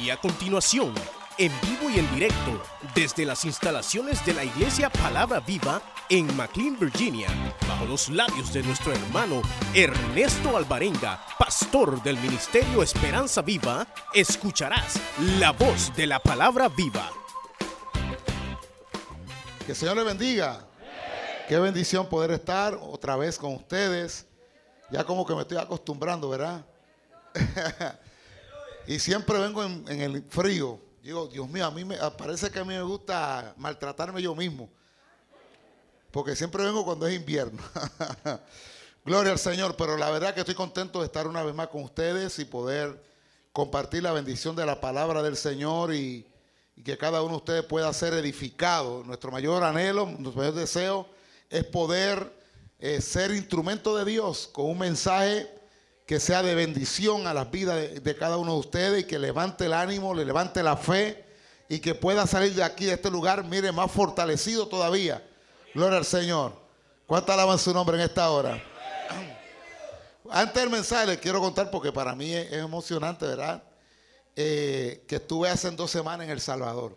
Y a continuación, en vivo y en directo, desde las instalaciones de la Iglesia Palabra Viva en McLean, Virginia, bajo los labios de nuestro hermano Ernesto Alvarenga, pastor del Ministerio Esperanza Viva, escucharás la voz de la Palabra Viva. Que el Señor le bendiga. Qué bendición poder estar otra vez con ustedes. Ya como que me estoy acostumbrando, ¿verdad? y siempre vengo en, el frío. Digo, Dios mío, a mí me parece que a mí me gusta maltratarme yo mismo. Porque siempre vengo cuando es invierno. Gloria al Señor, pero la verdad que estoy contento de estar una vez más con ustedes y poder compartir la bendición de la palabra del Señor y, y que cada uno de ustedes pueda ser edificado. Nuestro mayor anhelo, nuestro mayor deseo es poder eh, ser instrumento de Dios con un mensaje que sea de bendición a las vidas de, cada uno de ustedes y que levante el ánimo, le levante la fe y que pueda salir de aquí, de este lugar, mire, más fortalecido todavía. Gloria al Señor. ¿Cuánta alaban su nombre en esta hora? Antes del mensaje les quiero contar porque para mí es, emocionante, ¿verdad? Eh, que estuve hace dos semanas en El Salvador.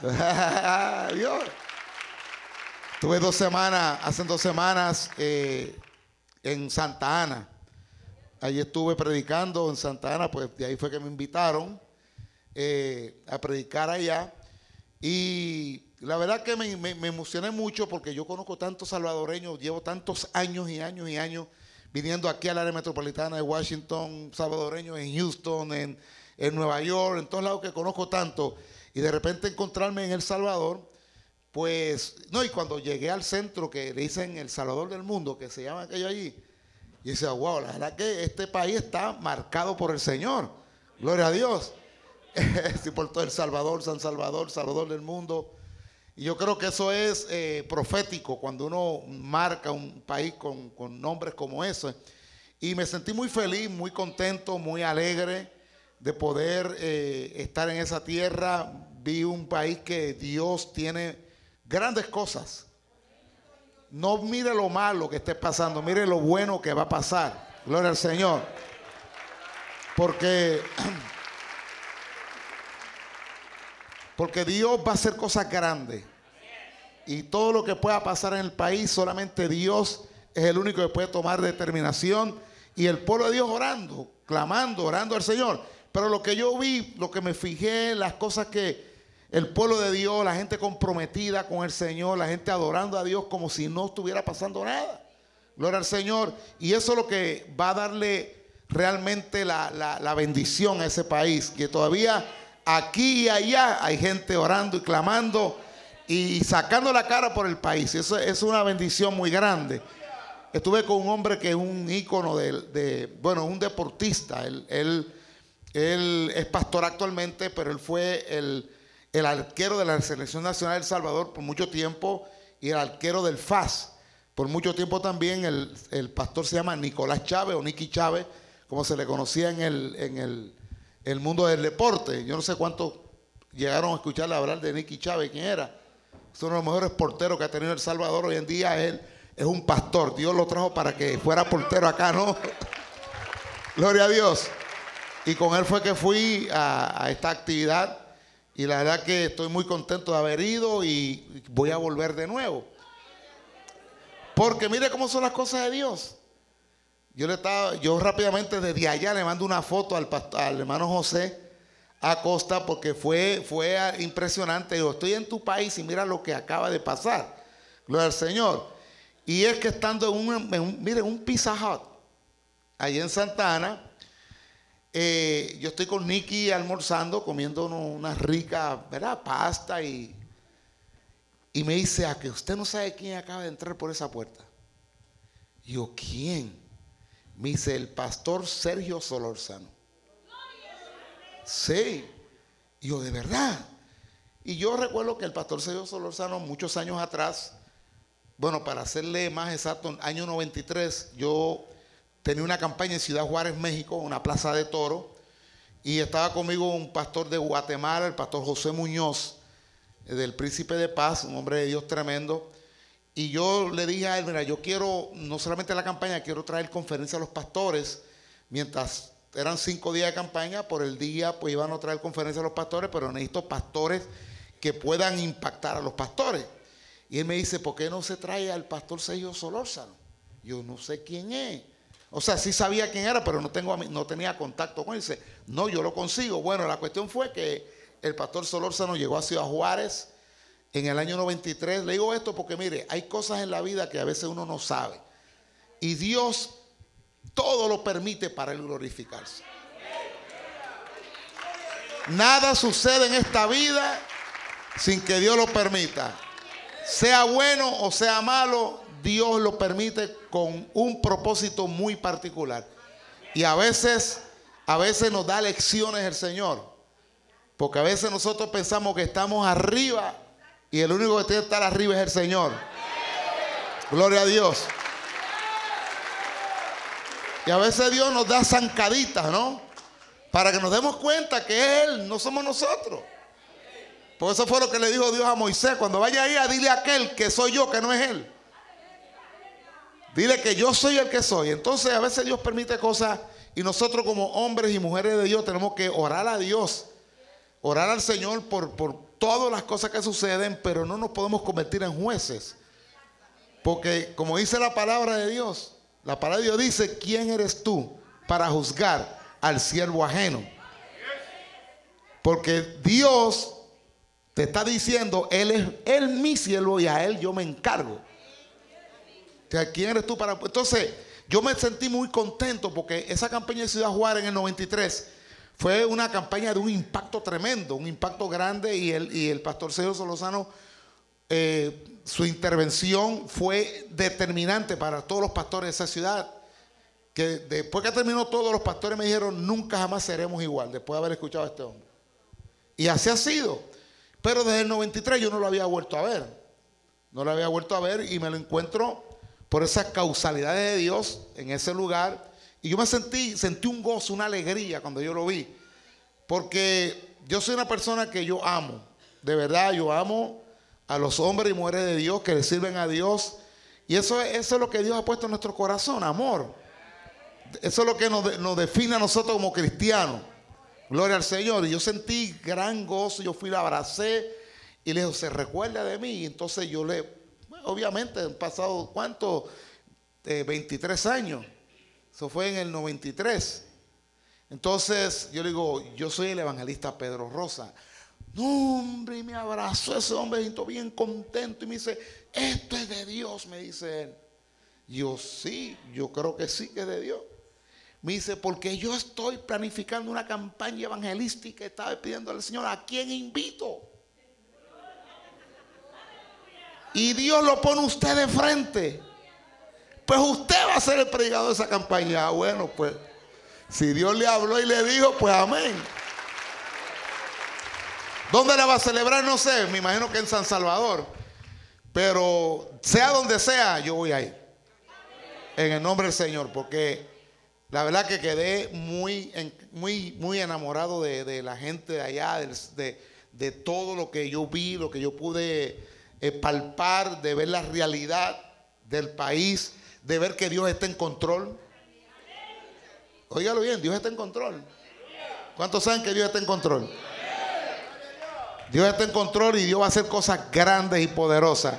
Dios. Tuve dos semanas, hace dos semanas eh, en Santa Ana. Allí estuve predicando en Santa Ana, pues de ahí fue que me invitaron eh, a predicar allá. Y la verdad que me, me, emocioné mucho porque yo conozco tantos salvadoreños, llevo tantos años y años y años viniendo aquí al área metropolitana de Washington, salvadoreños en Houston, en, en Nueva York, en todos lados que conozco tanto. Y de repente encontrarme en El Salvador pues, no, y cuando llegué al centro que le dicen El Salvador del Mundo, que se llama aquello allí, y decía, wow, la verdad que este país está marcado por el Señor. Gloria a Dios. por todo El Salvador, San Salvador, Salvador del Mundo. Y yo creo que eso es eh, profético cuando uno marca un país con, con nombres como ese. Y me sentí muy feliz, muy contento, muy alegre de poder eh, estar en esa tierra. Vi un país que Dios tiene grandes cosas. No mire lo malo que esté pasando, mire lo bueno que va a pasar. Gloria al Señor. Porque porque Dios va a hacer cosas grandes. Y todo lo que pueda pasar en el país, solamente Dios es el único que puede tomar determinación. Y el pueblo de Dios orando, clamando, orando al Señor. Pero lo que yo vi, lo que me fijé, las cosas que, el pueblo de Dios, la gente comprometida con el Señor, la gente adorando a Dios como si no estuviera pasando nada. Gloria al Señor. Y eso es lo que va a darle realmente la, la, la bendición a ese país. Que todavía aquí y allá hay gente orando y clamando y sacando la cara por el país. Eso es una bendición muy grande. Estuve con un hombre que es un ícono de, de bueno, un deportista. Él, él, él es pastor actualmente, pero él fue el el arquero de la Selección Nacional de El Salvador por mucho tiempo y el arquero del FAS. Por mucho tiempo también el, el pastor se llama Nicolás Chávez o Nicky Chávez, como se le conocía en el, en el, el mundo del deporte. Yo no sé cuántos llegaron a escucharle hablar de Nicky Chávez, quién era. Es uno de los mejores porteros que ha tenido El Salvador. Hoy en día él es un pastor. Dios lo trajo para que fuera portero acá, ¿no? Gloria a Dios. Y con él fue que fui a esta actividad y la verdad que estoy muy contento de haber ido y voy a volver de nuevo. Porque mire cómo son las cosas de Dios. Yo le estaba, yo rápidamente desde allá le mando una foto al, hermano José Acosta porque fue, fue impresionante. Yo estoy en tu país y mira lo que acaba de pasar. Gloria al Señor. Y es que estando en un, mire, un Pizza Hut, ahí en Santa Ana, eh, yo estoy con Nicky almorzando, comiendo una rica, ¿verdad? Pasta y, y me dice, a que usted no sabe quién acaba de entrar por esa puerta. Yo, ¿quién? Me dice, el pastor Sergio Solorzano. Sí. Yo, de verdad. Y yo recuerdo que el pastor Sergio Solorzano, muchos años atrás, bueno, para hacerle más exacto, año 93, yo tenía una campaña en Ciudad Juárez, México, una plaza de toro, y estaba conmigo un pastor de Guatemala, el pastor José Muñoz, eh, del Príncipe de Paz, un hombre de Dios tremendo. Y yo le dije a él, mira, yo quiero, no solamente la campaña, quiero traer conferencia a los pastores mientras eran cinco días de campaña, por el día pues iban a traer conferencias a los pastores, pero necesito pastores que puedan impactar a los pastores. Y él me dice, ¿por qué no se trae al pastor Sergio Solórzano? Yo no sé quién es. O sea, sí sabía quién era, pero no, tengo, no tenía contacto con él. Dice, no, yo lo consigo. Bueno, la cuestión fue que el pastor Solórzano llegó a Ciudad Juárez en el año 93. Le digo esto porque, mire, hay cosas en la vida que a veces uno no sabe. Y Dios todo lo permite para él glorificarse. Nada sucede en esta vida sin que Dios lo permita. Sea bueno o sea malo, Dios lo permite con un propósito muy particular. Y a veces, a veces nos da lecciones el Señor. Porque a veces nosotros pensamos que estamos arriba y el único que tiene que estar arriba es el Señor. Gloria a Dios. Y a veces Dios nos da zancaditas, ¿no? Para que nos demos cuenta que es Él, no somos nosotros. Por eso fue lo que le dijo Dios a Moisés. Cuando vaya ahí dile a aquel que soy yo, que no es Él. Dile que yo soy el que soy. Entonces a veces Dios permite cosas y nosotros como hombres y mujeres de Dios tenemos que orar a Dios. Orar al Señor por, por todas las cosas que suceden, pero no nos podemos convertir en jueces. Porque como dice la palabra de Dios, la palabra de Dios dice, ¿quién eres tú para juzgar al siervo ajeno? Porque Dios te está diciendo, Él es Él mi siervo y a Él yo me encargo. ¿Quién eres tú para...? Entonces, yo me sentí muy contento porque esa campaña de Ciudad Juárez en el 93 fue una campaña de un impacto tremendo, un impacto grande y el, y el pastor Sergio Solozano eh, su intervención fue determinante para todos los pastores de esa ciudad. Que después que terminó todos los pastores me dijeron, nunca jamás seremos igual, después de haber escuchado a este hombre. Y así ha sido. Pero desde el 93 yo no lo había vuelto a ver. No lo había vuelto a ver y me lo encuentro por esas causalidades de Dios en ese lugar. Y yo me sentí, sentí un gozo, una alegría cuando yo lo vi. Porque yo soy una persona que yo amo. De verdad, yo amo a los hombres y mujeres de Dios que le sirven a Dios. Y eso, eso es lo que Dios ha puesto en nuestro corazón, amor. Eso es lo que nos, nos define a nosotros como cristianos. Gloria al Señor. Y yo sentí gran gozo, yo fui, la abracé y le dije, se recuerda de mí. Y entonces yo le, obviamente han pasado, ¿cuánto? 23 eh, años. Eso fue en el 93. Entonces yo le digo, yo soy el evangelista Pedro Rosa. No, hombre, y me abrazó ese hombre bien contento y me dice, esto es de Dios, me dice él. Yo sí, yo creo que sí que es de Dios. Me dice, porque yo estoy planificando una campaña evangelística y estaba pidiendo al Señor, ¿a quién invito? Y Dios lo pone usted de frente. Pues usted va a ser el predicador de esa campaña. Ah, bueno, pues si Dios le habló y le dijo, pues amén. ¿Dónde la va a celebrar? No sé, me imagino que en San Salvador. Pero sea donde sea, yo voy a ir. En el nombre del Señor, porque la verdad que quedé muy, muy, muy enamorado de, la gente de allá, de, todo lo que yo vi, lo que yo pude palpar, de ver la realidad del país, de ver que Dios está en control. Óigalo bien, Dios está en control. ¿Cuántos saben que Dios está en control? Dios está en control y Dios va a hacer cosas grandes y poderosas.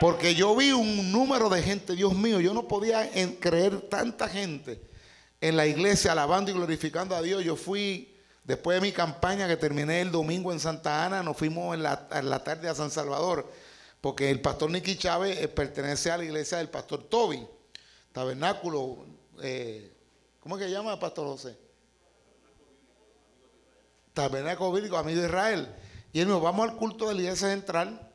Porque yo vi un número de gente, Dios mío, yo no podía creer tanta gente en la iglesia alabando y glorificando a Dios. Yo fui, después de mi campaña que terminé el domingo en Santa Ana, nos fuimos en la, tarde a San Salvador, porque el pastor Nicky Chávez eh, pertenece a la iglesia del pastor Toby, tabernáculo, eh, ¿cómo es que llama pastor José? Tabernáculo bíblico, amigo de Israel. Y él dijo, vamos al culto de la iglesia central.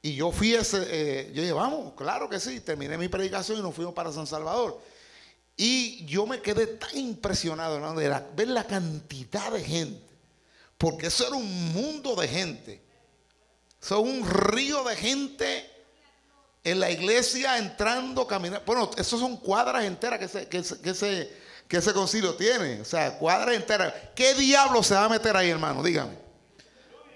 Y yo fui ese, eh, yo dije, vamos, claro que sí. Terminé mi predicación y nos fuimos para San Salvador. Y yo me quedé tan impresionado, hermano, de ver la cantidad de gente. Porque eso era un mundo de gente. Eso es un río de gente en la iglesia entrando, caminando. Bueno, esos son cuadras enteras que ese, que, ese, que ese concilio tiene. O sea, cuadras enteras. ¿Qué diablo se va a meter ahí, hermano? Dígame.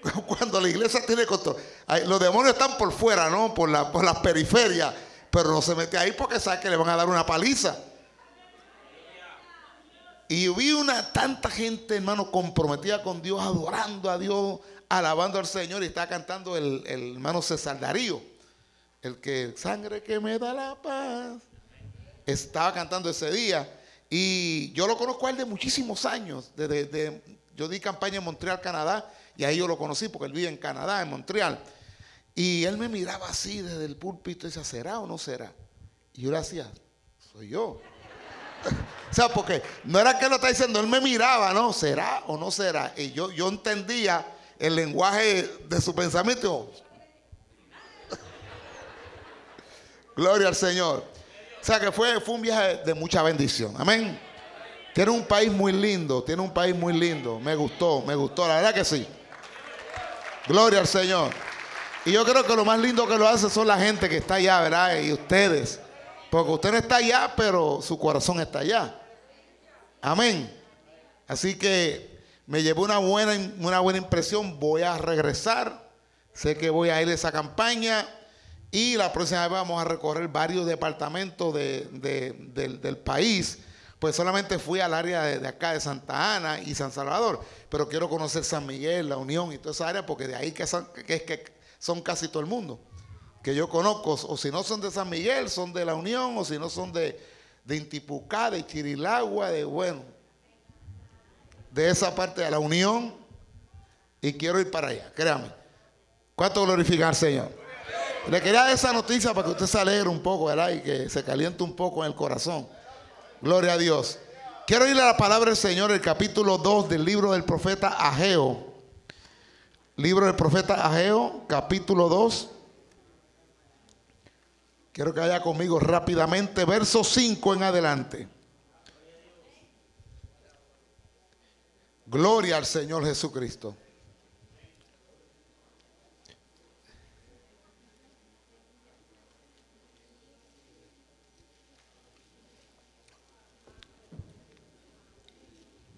Cuando la iglesia tiene control. Los demonios están por fuera, ¿no? Por, la, por las periferias. Pero no se mete ahí porque sabe que le van a dar una paliza. Y vi una tanta gente, hermano, comprometida con Dios, adorando a Dios, alabando al Señor. Y estaba cantando el, el hermano César Darío. El que, sangre que me da la paz. Estaba cantando ese día. Y yo lo conozco a él de muchísimos años. Desde, yo di campaña en Montreal, Canadá. Y ahí yo lo conocí porque él vive en Canadá, en Montreal. Y él me miraba así desde el púlpito y decía, ¿será o no será? Y yo le hacía, soy yo. o sea, porque no era que lo está diciendo, él me miraba, ¿no? ¿Será o no será? Y yo, yo entendía el lenguaje de su pensamiento. Gloria al Señor. O sea que fue, fue un viaje de mucha bendición. Amén. Tiene un país muy lindo, tiene un país muy lindo. Me gustó, me gustó, la verdad que sí. Gloria al Señor. Y yo creo que lo más lindo que lo hace son la gente que está allá, ¿verdad? Y ustedes. Porque usted no está allá, pero su corazón está allá. Amén. Así que me llevó una buena, una buena impresión. Voy a regresar. Sé que voy a ir a esa campaña. Y la próxima vez vamos a recorrer varios departamentos del, país. Pues solamente fui al área de, acá de Santa Ana y San Salvador. Pero quiero conocer San Miguel, La Unión y toda esa área porque de ahí que son, que son casi todo el mundo. Que yo conozco. O si no son de San Miguel, son de La Unión. O si no son de, de Intipucá, de Chirilagua, de bueno. De esa parte de La Unión. Y quiero ir para allá, créame. ¿Cuánto glorificar Señor? Le quería dar esa noticia para que usted se alegre un poco, ¿verdad? Y que se caliente un poco en el corazón. Gloria a Dios. Quiero ir a la palabra del Señor, el capítulo 2 del libro del profeta Ageo. Libro del profeta Ageo, capítulo 2. Quiero que vaya conmigo rápidamente, verso 5 en adelante. Gloria al Señor Jesucristo.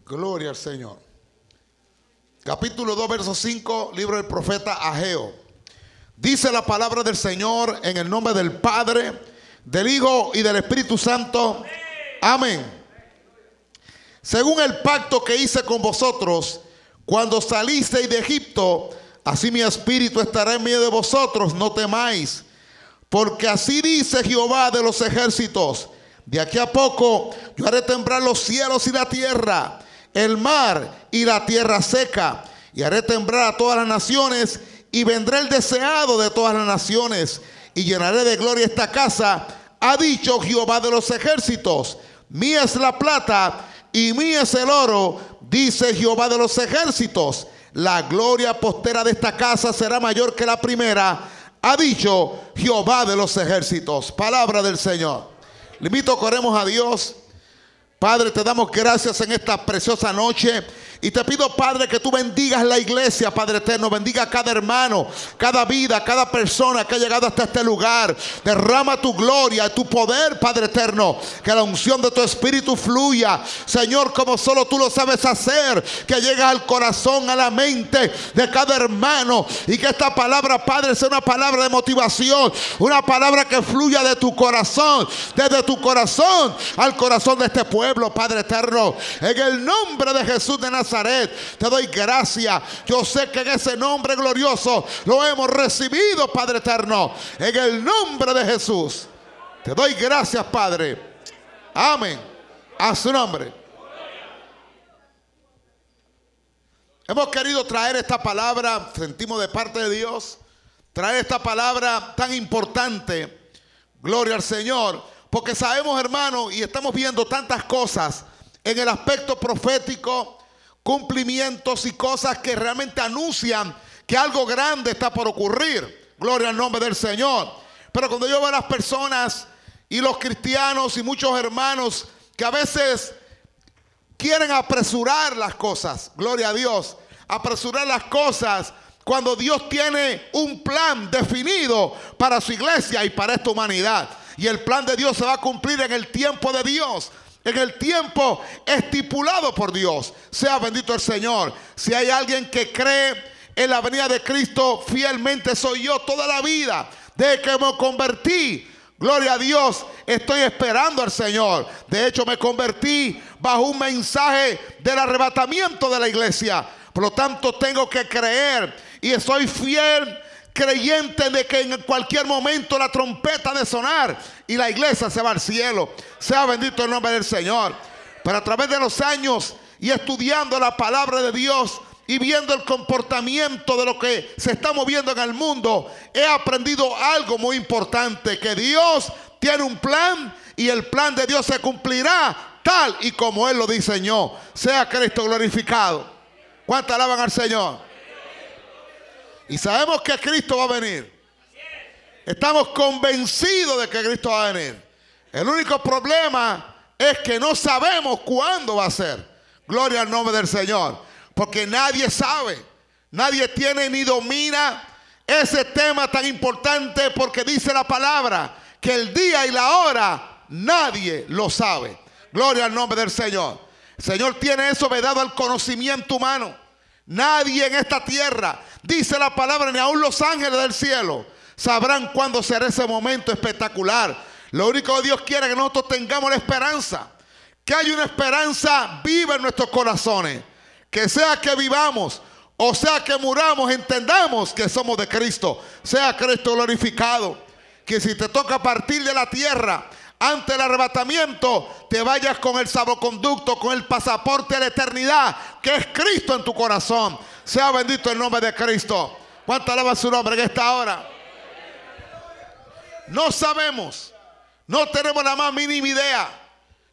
Gloria al Señor. Capítulo 2, verso 5, libro del profeta Ageo. Dice la palabra del Señor en el nombre del Padre, del Hijo y del Espíritu Santo. Amén. Según el pacto que hice con vosotros cuando salisteis de Egipto, así mi espíritu estará en medio de vosotros, no temáis. Porque así dice Jehová de los ejércitos, de aquí a poco yo haré temblar los cielos y la tierra el mar y la tierra seca. Y haré temblar a todas las naciones y vendré el deseado de todas las naciones y llenaré de gloria esta casa. Ha dicho Jehová de los ejércitos, mía es la plata y mía es el oro, dice Jehová de los ejércitos. La gloria postera de esta casa será mayor que la primera, ha dicho Jehová de los ejércitos. Palabra del Señor. Le invito, a Dios. Padre, te damos gracias en esta preciosa noche. Y te pido, Padre, que tú bendigas la iglesia, Padre eterno. Bendiga a cada hermano, cada vida, cada persona que ha llegado hasta este lugar. Derrama tu gloria, tu poder, Padre eterno. Que la unción de tu espíritu fluya, Señor, como solo tú lo sabes hacer. Que llegue al corazón, a la mente de cada hermano. Y que esta palabra, Padre, sea una palabra de motivación. Una palabra que fluya de tu corazón, desde tu corazón al corazón de este pueblo, Padre eterno. En el nombre de Jesús de Nazaret. Te doy gracias. Yo sé que en ese nombre glorioso lo hemos recibido, Padre eterno. En el nombre de Jesús. Te doy gracias, Padre. Amén. A su nombre. Hemos querido traer esta palabra, sentimos de parte de Dios, traer esta palabra tan importante. Gloria al Señor. Porque sabemos, hermano, y estamos viendo tantas cosas en el aspecto profético, cumplimientos y cosas que realmente anuncian que algo grande está por ocurrir. Gloria al nombre del Señor. Pero cuando yo veo a las personas y los cristianos y muchos hermanos que a veces quieren apresurar las cosas, gloria a Dios, apresurar las cosas cuando Dios tiene un plan definido para su iglesia y para esta humanidad. Y el plan de Dios se va a cumplir en el tiempo de Dios en el tiempo estipulado por Dios. Sea bendito el Señor. Si hay alguien que cree en la venida de Cristo fielmente, soy yo toda la vida. Desde que me convertí, Gloria a Dios, estoy esperando al Señor. De hecho, me convertí bajo un mensaje del arrebatamiento de la iglesia. Por lo tanto, tengo que creer y estoy fiel creyente de que en cualquier momento la trompeta de sonar y la iglesia se va al cielo. Sea bendito el nombre del Señor. Pero a través de los años y estudiando la palabra de Dios y viendo el comportamiento de lo que se está moviendo en el mundo, he aprendido algo muy importante, que Dios tiene un plan y el plan de Dios se cumplirá tal y como Él lo diseñó. Sea Cristo glorificado. ¿Cuánto alaban al Señor? Y sabemos que Cristo va a venir. Estamos convencidos de que Cristo va a venir. El único problema es que no sabemos cuándo va a ser. Gloria al nombre del Señor. Porque nadie sabe. Nadie tiene ni domina ese tema tan importante porque dice la palabra que el día y la hora nadie lo sabe. Gloria al nombre del Señor. El Señor tiene eso vedado al conocimiento humano. Nadie en esta tierra, dice la palabra, ni aun los ángeles del cielo, sabrán cuándo será ese momento espectacular. Lo único que Dios quiere es que nosotros tengamos la esperanza. Que haya una esperanza viva en nuestros corazones. Que sea que vivamos o sea que muramos, entendamos que somos de Cristo. Sea Cristo glorificado. Que si te toca partir de la tierra, ante el arrebatamiento, te vayas con el salvoconducto, con el pasaporte de la eternidad, que es Cristo en tu corazón. Sea bendito el nombre de Cristo. ¿Cuánto alaba su nombre en esta hora? No sabemos, no tenemos la más mínima idea.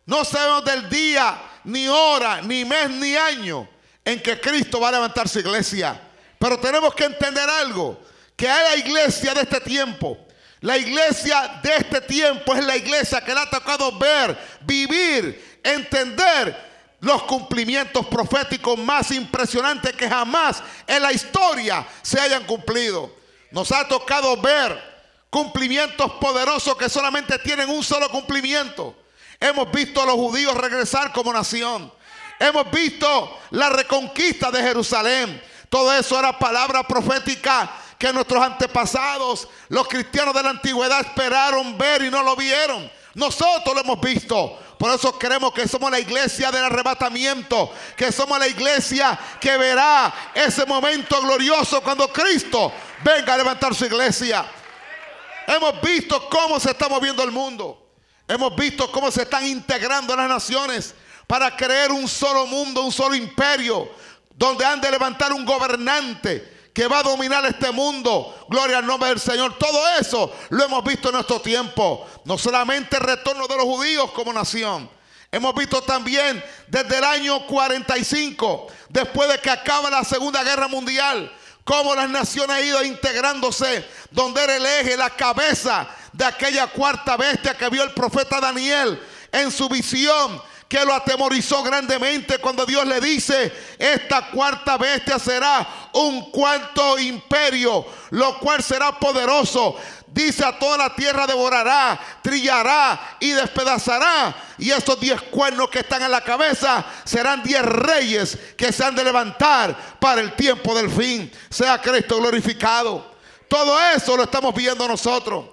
No sabemos del día, ni hora, ni mes, ni año en que Cristo va a levantar su iglesia. Pero tenemos que entender algo, que hay la iglesia de este tiempo la iglesia de este tiempo es la iglesia que le ha tocado ver, vivir, entender los cumplimientos proféticos más impresionantes que jamás en la historia se hayan cumplido. Nos ha tocado ver cumplimientos poderosos que solamente tienen un solo cumplimiento. Hemos visto a los judíos regresar como nación. Hemos visto la reconquista de Jerusalén. Todo eso era palabra profética que nuestros antepasados, los cristianos de la antigüedad, esperaron ver y no lo vieron. Nosotros lo hemos visto. Por eso creemos que somos la iglesia del arrebatamiento, que somos la iglesia que verá ese momento glorioso cuando Cristo venga a levantar su iglesia. Hemos visto cómo se está moviendo el mundo. Hemos visto cómo se están integrando las naciones para crear un solo mundo, un solo imperio, donde han de levantar un gobernante que va a dominar este mundo. Gloria al nombre del Señor. Todo eso lo hemos visto en nuestro tiempo. No solamente el retorno de los judíos como nación. Hemos visto también desde el año 45, después de que acaba la Segunda Guerra Mundial, cómo las naciones han ido integrándose, donde era el eje, la cabeza de aquella cuarta bestia que vio el profeta Daniel en su visión que lo atemorizó grandemente cuando Dios le dice, esta cuarta bestia será un cuarto imperio, lo cual será poderoso. Dice a toda la tierra devorará, trillará y despedazará. Y estos diez cuernos que están en la cabeza serán diez reyes que se han de levantar para el tiempo del fin. Sea Cristo glorificado. Todo eso lo estamos viendo nosotros.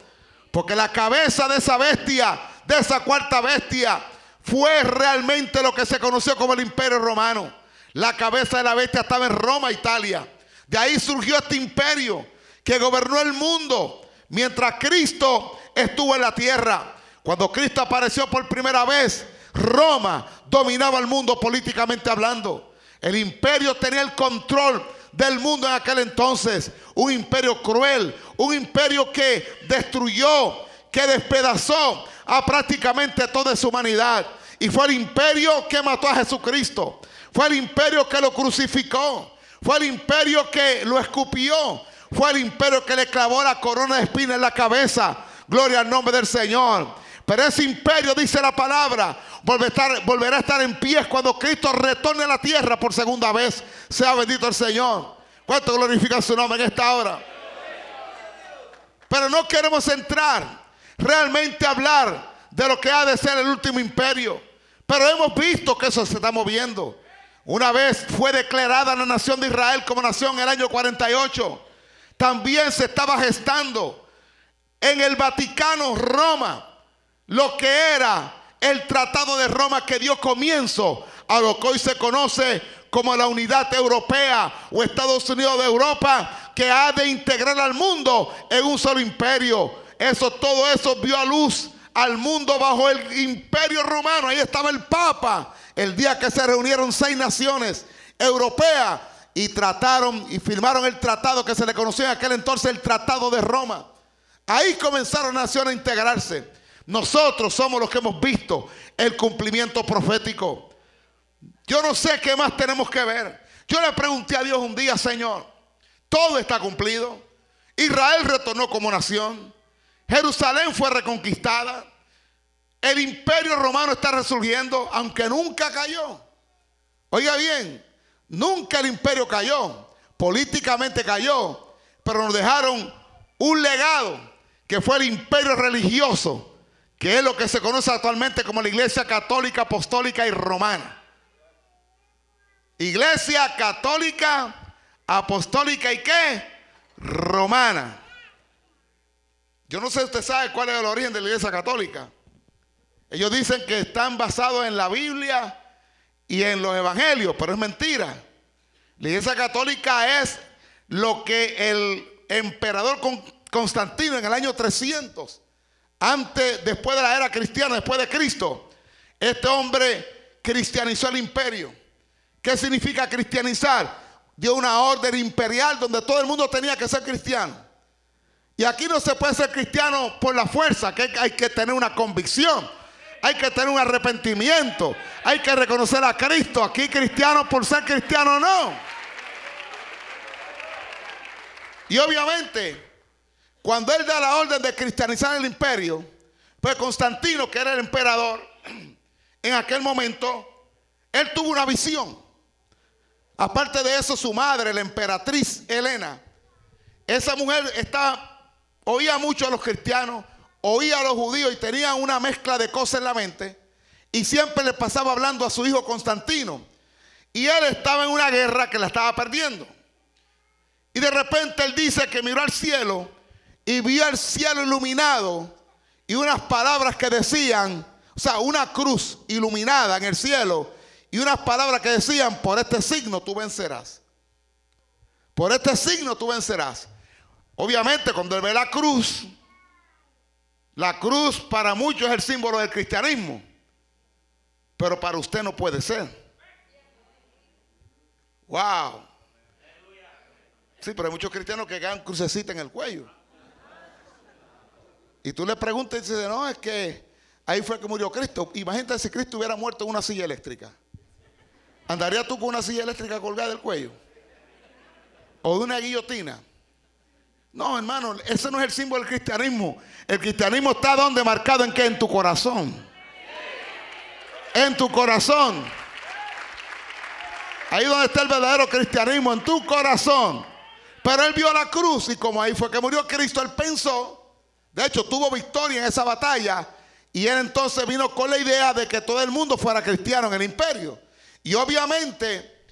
Porque la cabeza de esa bestia, de esa cuarta bestia, fue realmente lo que se conoció como el imperio romano. La cabeza de la bestia estaba en Roma, Italia. De ahí surgió este imperio que gobernó el mundo mientras Cristo estuvo en la tierra. Cuando Cristo apareció por primera vez, Roma dominaba el mundo políticamente hablando. El imperio tenía el control del mundo en aquel entonces. Un imperio cruel, un imperio que destruyó, que despedazó a prácticamente toda su humanidad. Y fue el imperio que mató a Jesucristo. Fue el imperio que lo crucificó. Fue el imperio que lo escupió. Fue el imperio que le clavó la corona de espina en la cabeza. Gloria al nombre del Señor. Pero ese imperio, dice la palabra, volverá a estar en pie cuando Cristo retorne a la tierra por segunda vez. Sea bendito el Señor. ¿Cuánto glorifica su nombre en esta hora? Pero no queremos entrar realmente hablar de lo que ha de ser el último imperio. Pero hemos visto que eso se está moviendo. Una vez fue declarada la nación de Israel como nación en el año 48. También se estaba gestando en el Vaticano, Roma, lo que era el Tratado de Roma que dio comienzo a lo que hoy se conoce como la unidad europea o Estados Unidos de Europa, que ha de integrar al mundo en un solo imperio. Eso, todo eso vio a luz al mundo bajo el imperio romano. Ahí estaba el Papa, el día que se reunieron seis naciones europeas y trataron y firmaron el tratado que se le conoció en aquel entonces el Tratado de Roma. Ahí comenzaron naciones a integrarse. Nosotros somos los que hemos visto el cumplimiento profético. Yo no sé qué más tenemos que ver. Yo le pregunté a Dios un día, Señor, todo está cumplido. Israel retornó como nación. Jerusalén fue reconquistada. El imperio romano está resurgiendo, aunque nunca cayó. Oiga bien, nunca el imperio cayó. Políticamente cayó, pero nos dejaron un legado que fue el imperio religioso, que es lo que se conoce actualmente como la Iglesia Católica, Apostólica y Romana. Iglesia católica, apostólica y qué? Romana. Yo no sé si usted sabe cuál es el origen de la iglesia católica. Ellos dicen que están basados en la Biblia y en los evangelios, pero es mentira. La iglesia católica es lo que el emperador Constantino en el año 300, antes, después de la era cristiana, después de Cristo, este hombre cristianizó el imperio. ¿Qué significa cristianizar? Dio una orden imperial donde todo el mundo tenía que ser cristiano. Y aquí no se puede ser cristiano por la fuerza, que hay que tener una convicción, hay que tener un arrepentimiento, hay que reconocer a Cristo. Aquí cristiano por ser cristiano no. Y obviamente, cuando él da la orden de cristianizar el imperio, pues Constantino, que era el emperador, en aquel momento, él tuvo una visión. Aparte de eso, su madre, la emperatriz Helena, esa mujer oía mucho a los cristianos, oía a los judíos y tenía una mezcla de cosas en la mente. Y siempre le pasaba hablando a su hijo Constantino. Y él estaba en una guerra que la estaba perdiendo. Y de repente él dice que miró al cielo y vio el cielo iluminado y unas palabras que decían, o sea, una cruz iluminada en el cielo y unas palabras que decían, por este signo tú vencerás. Por este signo tú vencerás. Obviamente cuando él ve la cruz, la cruz para muchos es el símbolo del cristianismo, pero para usted no puede ser. Wow. Sí, pero hay muchos cristianos que ganan crucecita en el cuello. Y tú le preguntas y dices, no, es que ahí fue que murió Cristo. Imagínate si Cristo hubiera muerto en una silla eléctrica. ¿Andarías tú con una silla eléctrica colgada del cuello? ¿O de una guillotina? No, hermano, ese no es el símbolo del cristianismo. El cristianismo está donde marcado en qué? En tu corazón. En tu corazón. Ahí donde está el verdadero cristianismo, en tu corazón. Pero él vio la cruz y como ahí fue que murió Cristo, él pensó, de hecho tuvo victoria en esa batalla y él entonces vino con la idea de que todo el mundo fuera cristiano en el imperio. Y obviamente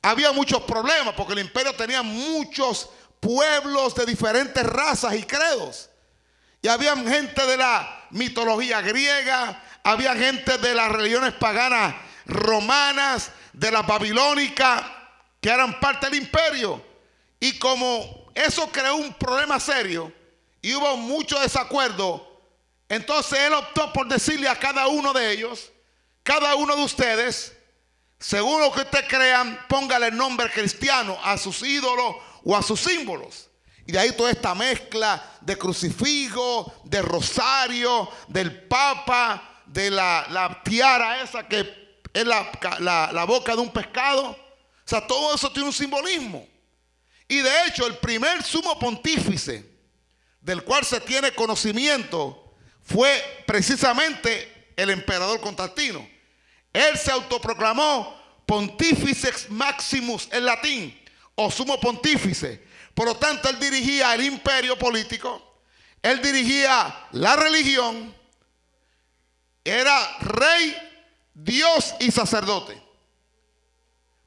había muchos problemas porque el imperio tenía muchos pueblos de diferentes razas y credos. Y había gente de la mitología griega, había gente de las religiones paganas romanas, de la babilónica, que eran parte del imperio. Y como eso creó un problema serio y hubo mucho desacuerdo, entonces él optó por decirle a cada uno de ellos, cada uno de ustedes, según lo que ustedes crean, póngale el nombre cristiano a sus ídolos o a sus símbolos. Y de ahí toda esta mezcla de crucifijo, de rosario, del papa, de la, tiara esa que es la, boca de un pescado. O sea, todo eso tiene un simbolismo. Y de hecho, el primer sumo pontífice del cual se tiene conocimiento fue precisamente el emperador Constantino. Él se autoproclamó Pontificex Maximus en latín, o sumo pontífice. Por lo tanto, él dirigía el imperio político, él dirigía la religión, era rey, Dios y sacerdote.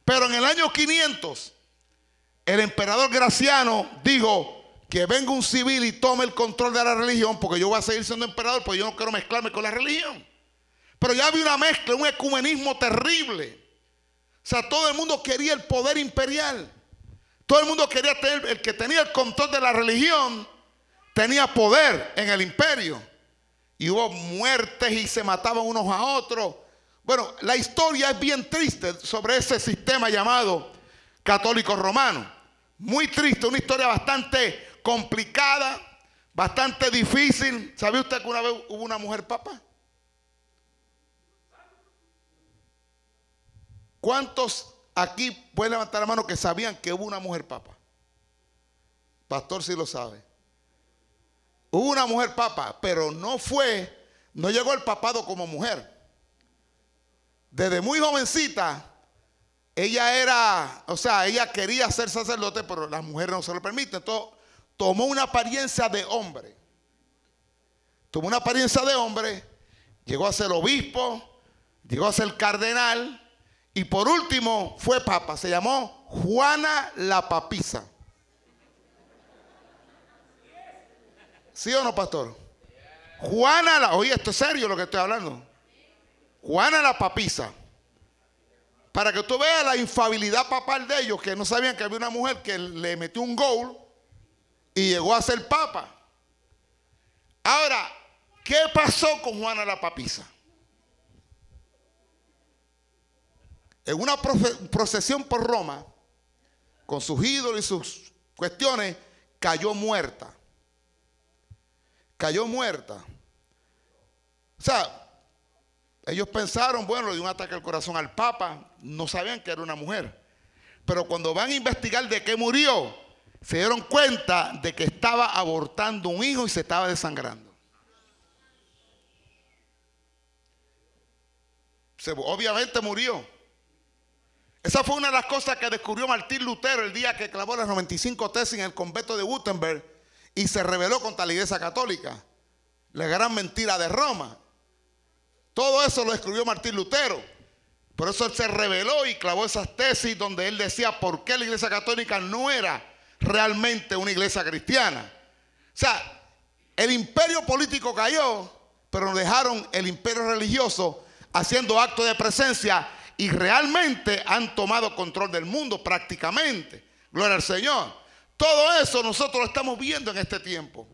Pero en el año 500, el emperador Graciano dijo, que venga un civil y tome el control de la religión, porque yo voy a seguir siendo emperador, porque yo no quiero mezclarme con la religión. Pero ya había una mezcla, un ecumenismo terrible. O sea, todo el mundo quería el poder imperial. Todo el mundo quería tener, el que tenía el control de la religión, tenía poder en el imperio. Y hubo muertes y se mataban unos a otros. Bueno, la historia es bien triste sobre ese sistema llamado católico romano. Muy triste, una historia bastante complicada, bastante difícil. ¿Sabe usted que una vez hubo una mujer papa? ¿Cuántos aquí pueden levantar la mano que sabían que hubo una mujer papa? Pastor sí lo sabe. Hubo una mujer papa, pero no fue, no llegó el papado como mujer. Desde muy jovencita, ella era, o sea, ella quería ser sacerdote, pero las mujeres no se lo permiten. Entonces, tomó una apariencia de hombre. Tomó una apariencia de hombre, llegó a ser obispo, llegó a ser cardenal y por último fue papa. Se llamó Juana la Papisa. ¿Sí o no, pastor? Juana la... Oye, esto es serio lo que estoy hablando. Juana la Papisa. Para que tú veas la infabilidad papal de ellos, que no sabían que había una mujer que le metió un gol y llegó a ser papa. Ahora, ¿qué pasó con Juana la Papisa? En una procesión por Roma, con sus ídolos y sus cuestiones, cayó muerta cayó muerta. O sea, ellos pensaron, bueno, le dio un ataque al corazón al Papa, no sabían que era una mujer. Pero cuando van a investigar de qué murió, se dieron cuenta de que estaba abortando un hijo y se estaba desangrando. obviamente murió. Esa fue una de las cosas que descubrió Martín Lutero el día que clavó las 95 tesis en el convento de Gutenberg y se rebeló contra la iglesia católica. La gran mentira de Roma. Todo eso lo escribió Martín Lutero. Por eso él se rebeló y clavó esas tesis donde él decía por qué la iglesia católica no era realmente una iglesia cristiana. O sea, el imperio político cayó, pero nos dejaron el imperio religioso haciendo actos de presencia y realmente han tomado control del mundo prácticamente. Gloria al Señor. Todo eso nosotros lo estamos viendo en este tiempo.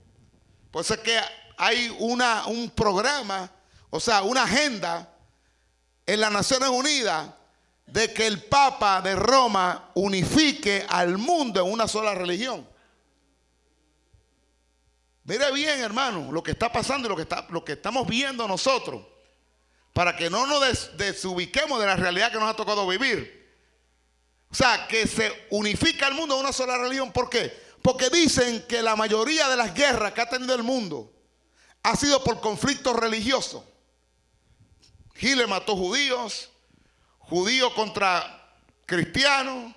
Por eso es que hay una, un programa, o sea, una agenda en las Naciones Unidas de que el Papa de Roma unifique al mundo en una sola religión. Mire bien, hermano, lo que está pasando y lo que, está, lo que estamos viendo nosotros, para que no nos desubiquemos de la realidad que nos ha tocado vivir. O sea, que se unifica el mundo en una sola religión. ¿Por qué? Porque dicen que la mayoría de las guerras que ha tenido el mundo ha sido por conflictos religiosos. Hitler mató judíos, judíos contra cristianos,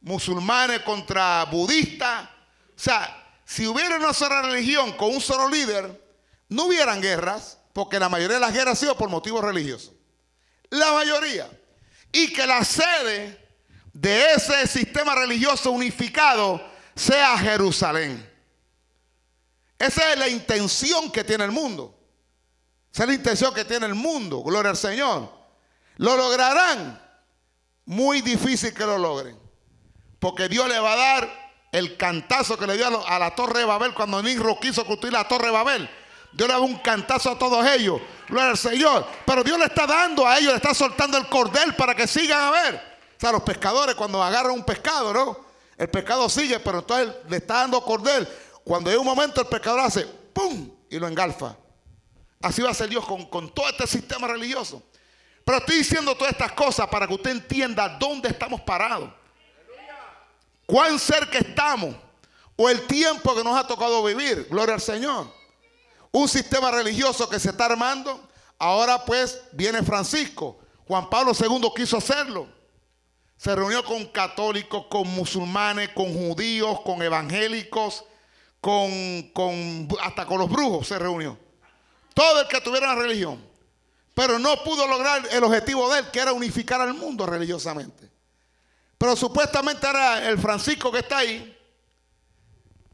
musulmanes contra budistas. O sea, si hubiera una sola religión con un solo líder, no hubieran guerras, porque la mayoría de las guerras han sido por motivos religiosos. La mayoría. Y que la sede de ese sistema religioso unificado sea Jerusalén. Esa es la intención que tiene el mundo. Esa es la intención que tiene el mundo. Gloria al Señor. ¿Lo lograrán? Muy difícil que lo logren. Porque Dios le va a dar el cantazo que le dio a la torre de Babel cuando Nimrod quiso construir la torre de Babel. Dios le da un cantazo a todos ellos. Gloria al Señor. Pero Dios le está dando a ellos, le está soltando el cordel para que sigan a ver. O sea, los pescadores cuando agarran un pescado, ¿no? El pescado sigue, pero entonces le está dando cordel. Cuando hay un momento el pescador hace ¡pum! y lo engalfa. Así va a ser Dios con, con todo este sistema religioso. Pero estoy diciendo todas estas cosas para que usted entienda dónde estamos parados. Cuán cerca estamos. O el tiempo que nos ha tocado vivir. Gloria al Señor. Un sistema religioso que se está armando. Ahora pues viene Francisco. Juan Pablo II quiso hacerlo. Se reunió con católicos, con musulmanes, con judíos, con evangélicos, con, hasta con los brujos se reunió. Todo el que tuviera una religión. Pero no pudo lograr el objetivo de él, que era unificar al mundo religiosamente. Pero supuestamente era el Francisco que está ahí.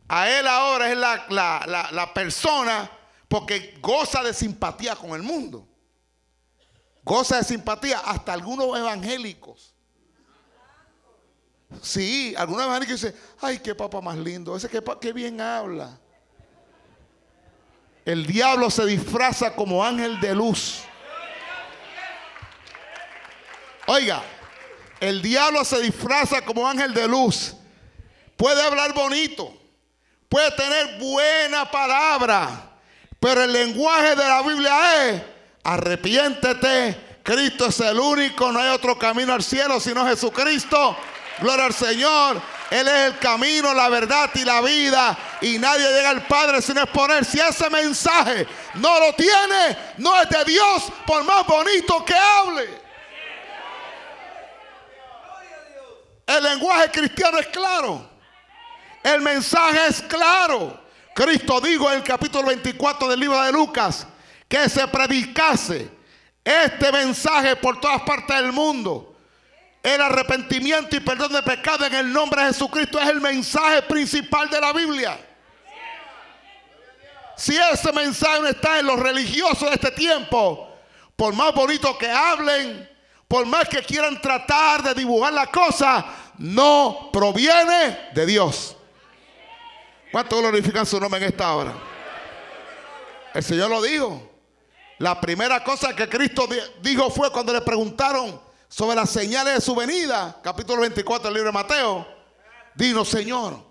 A él ahora es la, la- la- la persona porque goza de simpatía con el mundo. Goza de simpatía hasta algunos evangélicos. Sí, algunos evangélicos dicen, ay, qué papa más lindo, ese que, qué bien habla. El diablo se disfraza como ángel de luz. Oiga, el diablo se disfraza como ángel de luz. Puede hablar bonito, puede tener buena palabra, pero el lenguaje de la Biblia es, arrepiéntete, Cristo es el único, no hay otro camino al cielo sino Jesucristo. Gloria al Señor. Él es el camino, la verdad y la vida. Y nadie llega al Padre sin Él. Si ese mensaje no lo tiene, no es de Dios, por más bonito que hable. El lenguaje cristiano es claro. El mensaje es claro. Cristo dijo en el capítulo 24 del libro de Lucas que se predicase este mensaje por todas partes del mundo. El arrepentimiento y perdón de pecado en el nombre de Jesucristo es el mensaje principal de la Biblia. Si ese mensaje no está en los religiosos de este tiempo, por más bonito que hablen, por más que quieran tratar de dibujar la cosa, no proviene de Dios. ¿Cuánto glorifican su nombre en esta hora? El Señor lo dijo. La primera cosa que Cristo di- dijo fue cuando le preguntaron sobre las señales de su venida, capítulo 24 del libro de Mateo. Dinos, Señor,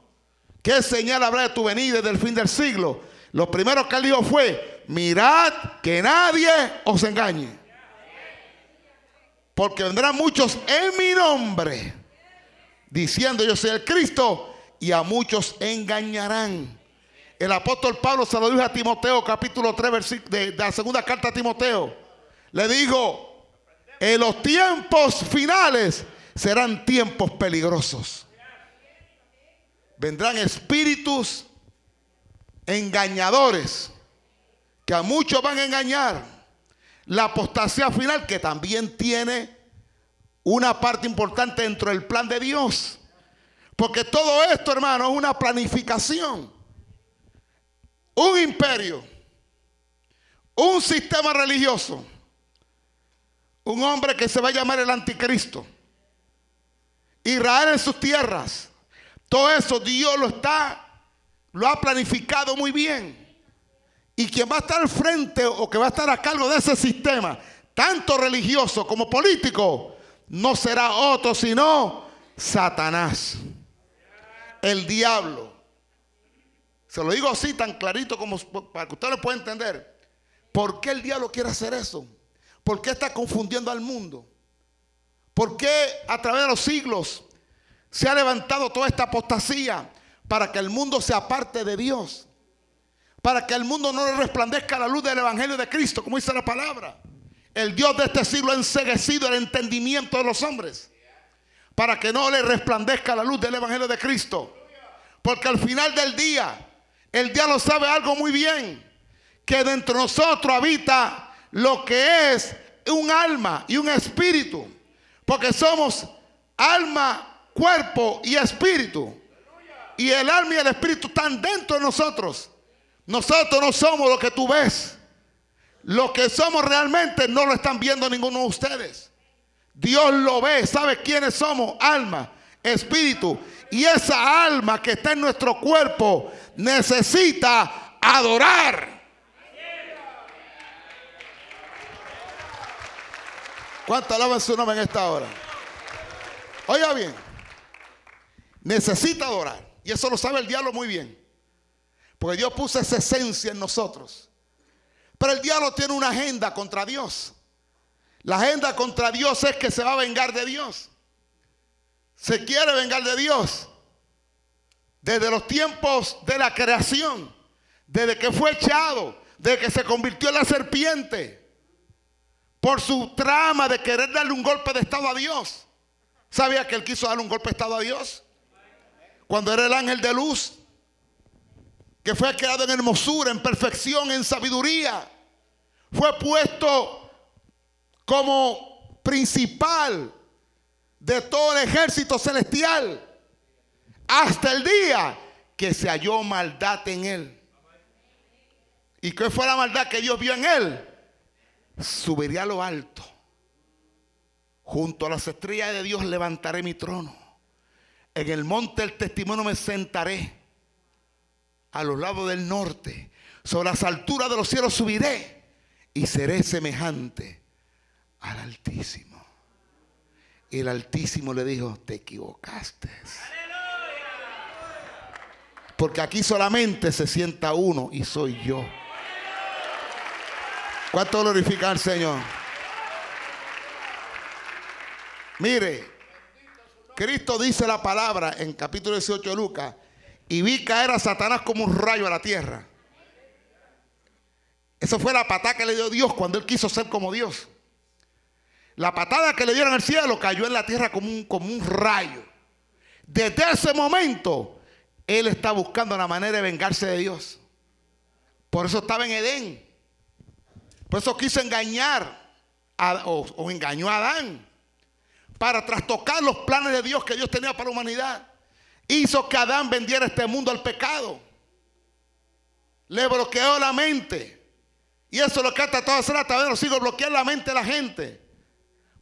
¿qué señal habrá de tu venida desde el fin del siglo? Lo primero que él dijo fue, mirad que nadie os engañe. Porque vendrán muchos en mi nombre, diciendo yo soy el Cristo, y a muchos engañarán. El apóstol Pablo se lo dijo a Timoteo, capítulo 3, versículo de, de la segunda carta a Timoteo. Le digo, en los tiempos finales serán tiempos peligrosos. Vendrán espíritus engañadores que a muchos van a engañar. La apostasía final que también tiene una parte importante dentro del plan de Dios. Porque todo esto, hermano, es una planificación. Un imperio. Un sistema religioso. Un hombre que se va a llamar el anticristo. Israel en sus tierras. Todo eso Dios lo está, lo ha planificado muy bien. Y quien va a estar al frente o que va a estar a cargo de ese sistema, tanto religioso como político, no será otro sino Satanás, el diablo. Se lo digo así tan clarito como para que usted lo pueda entender. ¿Por qué el diablo quiere hacer eso? ¿Por qué está confundiendo al mundo? ¿Por qué a través de los siglos se ha levantado toda esta apostasía para que el mundo se aparte de Dios? Para que el mundo no le resplandezca la luz del Evangelio de Cristo, como dice la palabra. El Dios de este siglo ha enseguecido el entendimiento de los hombres. Para que no le resplandezca la luz del Evangelio de Cristo. Porque al final del día, el diablo sabe algo muy bien. Que dentro de nosotros habita lo que es un alma y un espíritu. Porque somos alma, cuerpo y espíritu. Y el alma y el espíritu están dentro de nosotros. Nosotros no somos lo que tú ves. Lo que somos realmente no lo están viendo ninguno de ustedes. Dios lo ve, sabe quiénes somos, alma, espíritu. Y esa alma que está en nuestro cuerpo necesita adorar. ¿Cuánto alaban su nombre en esta hora? Oiga bien, necesita adorar. Y eso lo sabe el diablo muy bien. Porque Dios puso esa esencia en nosotros. Pero el diablo tiene una agenda contra Dios. La agenda contra Dios es que se va a vengar de Dios. Se quiere vengar de Dios. Desde los tiempos de la creación. Desde que fue echado. Desde que se convirtió en la serpiente. Por su trama de querer darle un golpe de estado a Dios. ¿Sabía que él quiso darle un golpe de estado a Dios? Cuando era el ángel de luz que fue creado en hermosura, en perfección, en sabiduría, fue puesto como principal de todo el ejército celestial hasta el día que se halló maldad en él. ¿Y qué fue la maldad que Dios vio en él? Subiría a lo alto. Junto a las estrellas de Dios levantaré mi trono. En el monte del testimonio me sentaré. A los lados del norte. Sobre las alturas de los cielos subiré. Y seré semejante al Altísimo. Y el Altísimo le dijo, te equivocaste. Porque aquí solamente se sienta uno y soy yo. ¿Cuánto glorifica al Señor? Mire, Cristo dice la palabra en capítulo 18 de Lucas, y vi caer a Satanás como un rayo a la tierra. Esa fue la patada que le dio Dios cuando él quiso ser como Dios. La patada que le dieron al cielo cayó en la tierra como un, como un rayo. Desde ese momento, él está buscando la manera de vengarse de Dios. Por eso estaba en Edén. Por eso quiso engañar o, o engañó a Adán para trastocar los planes de Dios que Dios tenía para la humanidad. Hizo que Adán vendiera este mundo al pecado. Le bloqueó la mente. Y eso es lo que ha tratado de hacer a través de los siglos, bloquear la mente de la gente.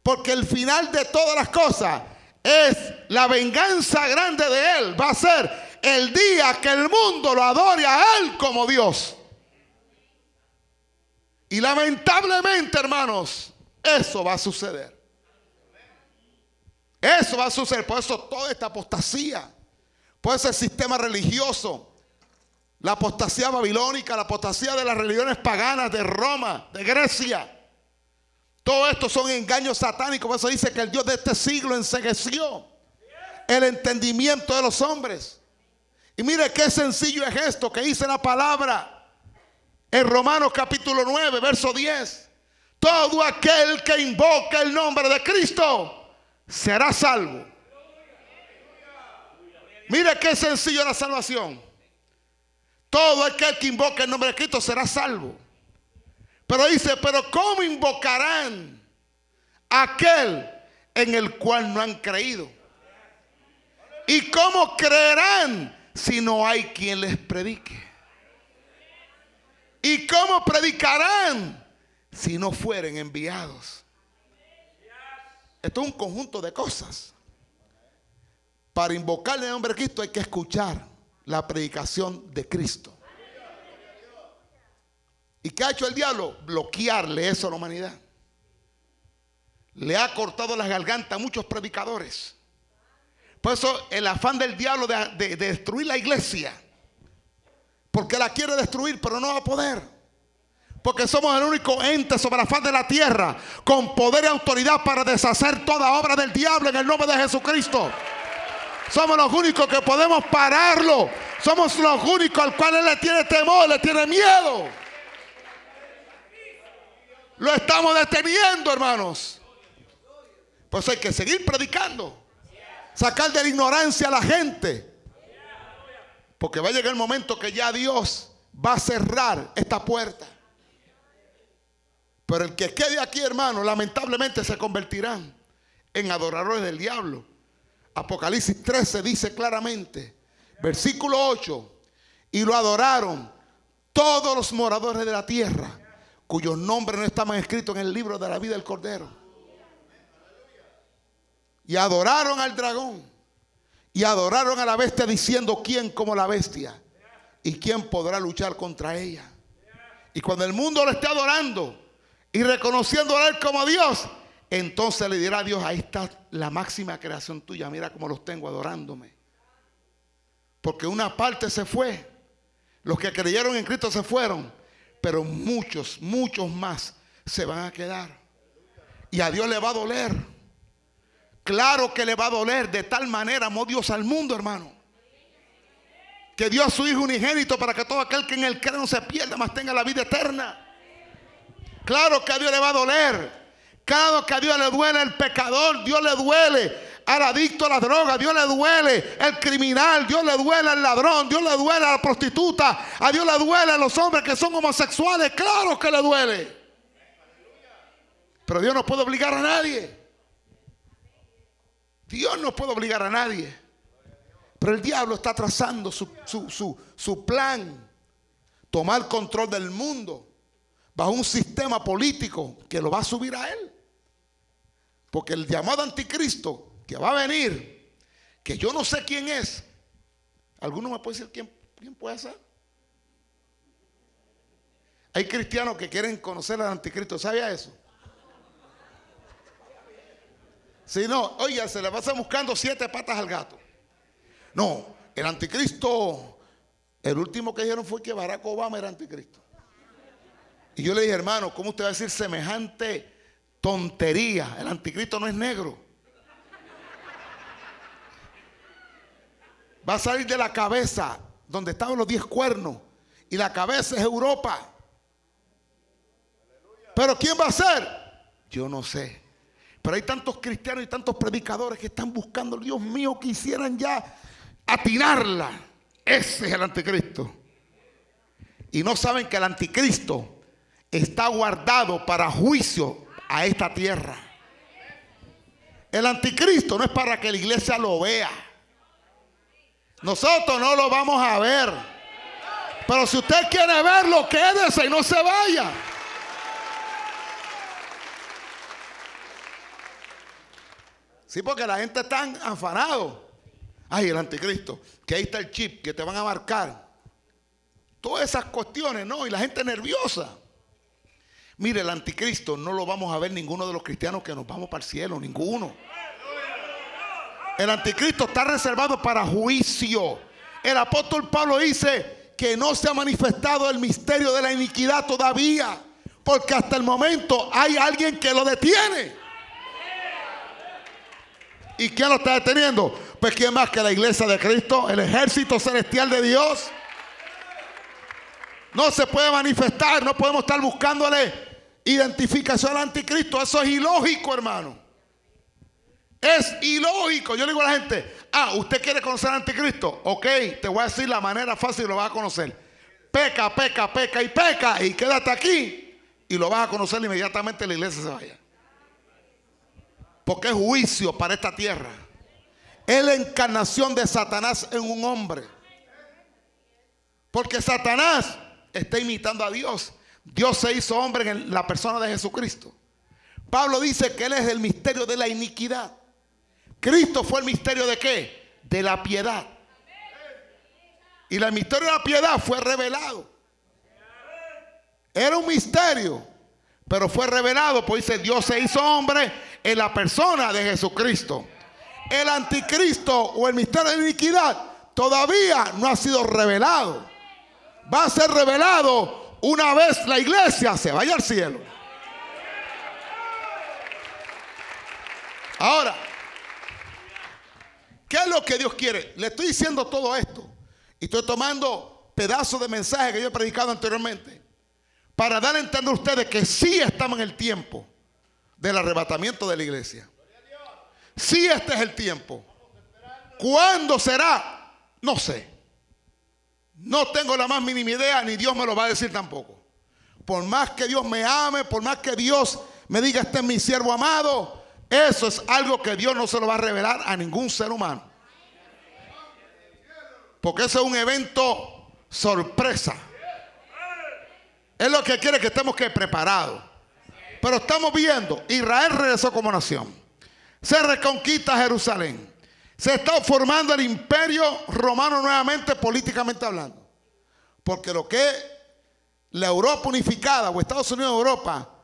Porque el final de todas las cosas es la venganza grande de Él. Va a ser el día que el mundo lo adore a Él como Dios. Y lamentablemente, hermanos, eso va a suceder. Eso va a suceder. Por eso toda esta apostasía, por ese sistema religioso, la apostasía babilónica, la apostasía de las religiones paganas de Roma, de Grecia. Todo esto son engaños satánicos. Por eso dice que el Dios de este siglo ensegueció el entendimiento de los hombres. Y mire qué sencillo es esto que dice la palabra en Romanos capítulo 9, verso 10. Todo aquel que invoca el nombre de Cristo será salvo. Mire qué sencillo la salvación. Todo aquel que invoca el nombre de Cristo será salvo. Pero dice, pero ¿cómo invocarán aquel en el cual no han creído? ¿Y cómo creerán si no hay quien les predique? ¿Y cómo predicarán si no fueren enviados? Esto es un conjunto de cosas. Para invocarle el nombre de Cristo hay que escuchar la predicación de Cristo. ¿Y qué ha hecho el diablo? Bloquearle eso a la humanidad. Le ha cortado las gargantas a muchos predicadores. Por eso el afán del diablo de, de destruir la iglesia. Porque la quiere destruir, pero no va a poder. Porque somos el único ente sobre la faz de la tierra con poder y autoridad para deshacer toda obra del diablo en el nombre de Jesucristo. Somos los únicos que podemos pararlo. Somos los únicos al cual él le tiene temor, le tiene miedo. Lo estamos deteniendo, hermanos. Pues hay que seguir predicando. Sacar de la ignorancia a la gente. Porque va a llegar el momento que ya Dios va a cerrar esta puerta. Pero el que quede aquí, hermano, lamentablemente se convertirán en adoradores del diablo. Apocalipsis 13 dice claramente, versículo 8, y lo adoraron todos los moradores de la tierra, cuyos nombres no estaban escritos en el libro de la vida del Cordero. Y adoraron al dragón. Y adoraron a la bestia diciendo, ¿quién como la bestia? ¿Y quién podrá luchar contra ella? Y cuando el mundo lo esté adorando, y reconociendo a Él como Dios, entonces le dirá a Dios, ahí está la máxima creación tuya, mira cómo los tengo adorándome. Porque una parte se fue, los que creyeron en Cristo se fueron, pero muchos, muchos más se van a quedar. Y a Dios le va a doler. Claro que le va a doler. De tal manera amó Dios al mundo, hermano. Que dio a su Hijo unigénito para que todo aquel que en él cree no se pierda, más tenga la vida eterna. Claro que a Dios le va a doler. Claro que a Dios le duele el pecador, Dios le duele al adicto a la droga, Dios le duele el criminal, Dios le duele al ladrón, Dios le duele a la prostituta, a Dios le duele a los hombres que son homosexuales, claro que le duele. Pero Dios no puede obligar a nadie. Dios no puede obligar a nadie. Pero el diablo está trazando su, su- su- su plan, tomar control del mundo bajo un sistema político que lo va a subir a él. Porque el llamado anticristo que va a venir, que yo no sé quién es, ¿alguno me puede decir quién, quién puede ser? Hay cristianos que quieren conocer al anticristo, ¿sabía eso? Si no, oiga, se le pasa buscando siete patas al gato. No, el anticristo, el último que dijeron fue que Barack Obama era anticristo. Y yo le dije, hermano, ¿cómo usted va a decir semejante tontería? El anticristo no es negro. Va a salir de la cabeza donde estaban los diez cuernos. Y la cabeza es Europa. Pero ¿quién va a ser? Yo no sé. Pero hay tantos cristianos y tantos predicadores que están buscando, Dios mío, quisieran ya atinarla. Ese es el anticristo. Y no saben que el anticristo está guardado para juicio a esta tierra. El anticristo no es para que la iglesia lo vea. Nosotros no lo vamos a ver. Pero si usted quiere verlo, quédese y no se vaya. Sí, porque la gente está afanado. Ay, el anticristo, que ahí está el chip, que te van a marcar. Todas esas cuestiones, ¿no? Y la gente nerviosa. Mire, el anticristo no lo vamos a ver ninguno de los cristianos que nos vamos para el cielo, ninguno. El anticristo está reservado para juicio. El apóstol Pablo dice que no se ha manifestado el misterio de la iniquidad todavía, porque hasta el momento hay alguien que lo detiene. ¿Y quién lo está deteniendo? Pues quién más que la iglesia de Cristo, el ejército celestial de Dios. No se puede manifestar, no podemos estar buscándole identificación al anticristo. Eso es ilógico, hermano. Es ilógico. Yo le digo a la gente, ah, ¿usted quiere conocer al anticristo? Ok, te voy a decir la manera fácil y lo vas a conocer. Peca, peca, peca y peca y quédate aquí y lo vas a conocer inmediatamente la iglesia se vaya. Porque es juicio para esta tierra. Es la encarnación de Satanás en un hombre. Porque Satanás está imitando a Dios. Dios se hizo hombre en la persona de Jesucristo. Pablo dice que Él es el misterio de la iniquidad. Cristo fue el misterio de qué? De la piedad. Y el misterio de la piedad fue revelado. Era un misterio, pero fue revelado, pues dice, Dios se hizo hombre en la persona de Jesucristo. El anticristo o el misterio de la iniquidad todavía no ha sido revelado. Va a ser revelado una vez la iglesia se vaya al cielo. Ahora, ¿qué es lo que Dios quiere? Le estoy diciendo todo esto y estoy tomando pedazos de mensaje que yo he predicado anteriormente para dar a entender a ustedes que sí estamos en el tiempo del arrebatamiento de la iglesia. Sí, este es el tiempo. ¿Cuándo será? No sé. No tengo la más mínima idea, ni Dios me lo va a decir tampoco. Por más que Dios me ame, por más que Dios me diga, este es mi siervo amado, eso es algo que Dios no se lo va a revelar a ningún ser humano. Porque eso es un evento sorpresa. Es lo que quiere que estemos que preparados. Pero estamos viendo, Israel regresó como nación. Se reconquista Jerusalén. Se está formando el imperio romano nuevamente políticamente hablando. Porque lo que la Europa unificada o Estados Unidos de Europa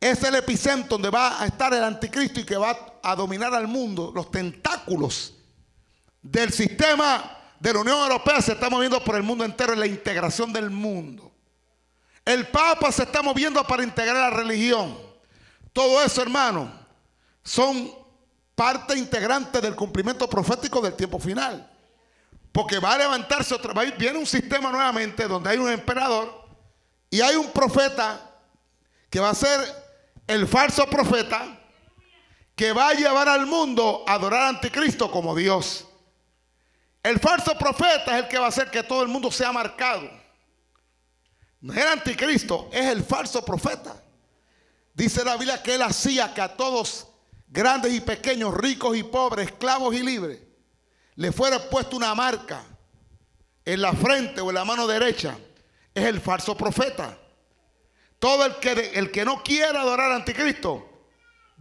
es el epicentro donde va a estar el anticristo y que va a dominar al mundo. Los tentáculos del sistema de la Unión Europea se está moviendo por el mundo entero en la integración del mundo. El Papa se está moviendo para integrar la religión. Todo eso, hermano, son parte integrante del cumplimiento profético del tiempo final. Porque va a levantarse otra vez, viene un sistema nuevamente donde hay un emperador y hay un profeta que va a ser el falso profeta que va a llevar al mundo a adorar al anticristo como Dios. El falso profeta es el que va a hacer que todo el mundo sea marcado. No es el anticristo, es el falso profeta. Dice la Biblia que él hacía que a todos, grandes y pequeños, ricos y pobres, esclavos y libres, le fuera puesto una marca en la frente o en la mano derecha, es el falso profeta. Todo el que, el que no quiera adorar al anticristo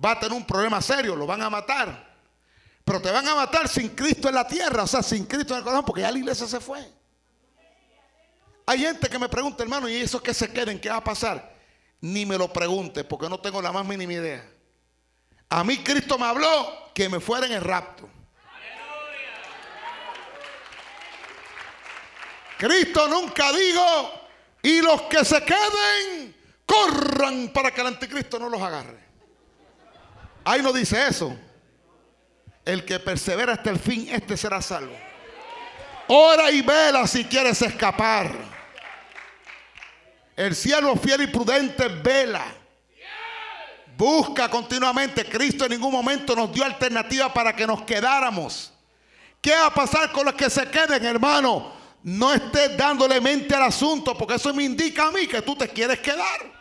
va a tener un problema serio, lo van a matar. Pero te van a matar sin Cristo en la tierra, o sea, sin Cristo en el corazón, porque ya la iglesia se fue. Hay gente que me pregunta, hermano, ¿y esos que se queden, qué va a pasar? Ni me lo pregunte, porque no tengo la más mínima idea. A mí Cristo me habló que me fuera en el rapto. Cristo nunca dijo, y los que se queden, corran para que el anticristo no los agarre. Ahí no dice eso. El que persevera hasta el fin, este será salvo. Ora y vela si quieres escapar. El cielo fiel y prudente vela. Busca continuamente. Cristo en ningún momento nos dio alternativa para que nos quedáramos. ¿Qué va a pasar con los que se queden, hermano? No estés dándole mente al asunto, porque eso me indica a mí que tú te quieres quedar.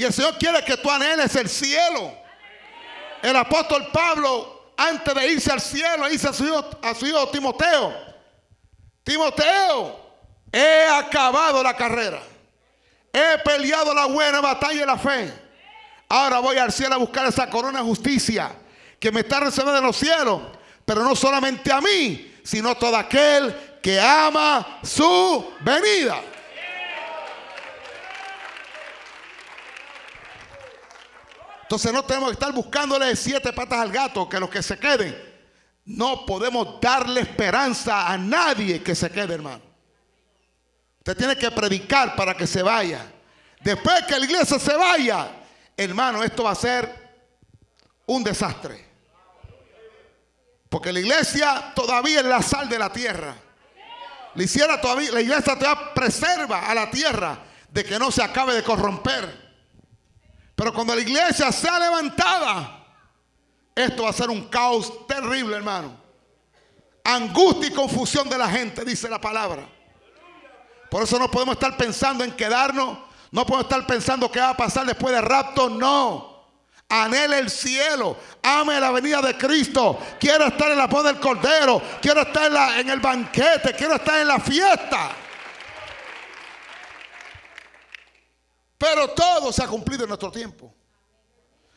Y el Señor quiere que tú anheles el cielo. El apóstol Pablo, antes de irse al cielo, dice a su hijo, a su hijo Timoteo, Timoteo, he acabado la carrera. He peleado la buena batalla de la fe. Ahora voy al cielo a buscar esa corona de justicia que me está reservada en los cielos. Pero no solamente a mí, sino a todo aquel que ama su venida. Entonces no tenemos que estar buscándole siete patas al gato, que los que se queden. No podemos darle esperanza a nadie que se quede, hermano. Usted tiene que predicar para que se vaya. Después que la iglesia se vaya, hermano, esto va a ser un desastre. Porque la iglesia todavía es la sal de la tierra. La, todavía, la iglesia todavía preserva a la tierra de que no se acabe de corromper. Pero cuando la iglesia sea levantada, esto va a ser un caos terrible, hermano. Angustia y confusión de la gente, dice la palabra. Por eso no podemos estar pensando en quedarnos. No podemos estar pensando qué va a pasar después del rapto. No. Anhele el cielo. Ame la venida de Cristo. Quiero estar en la voz del Cordero. Quiero estar en, la, en el banquete. Quiero estar en la fiesta. Pero todo se ha cumplido en nuestro tiempo.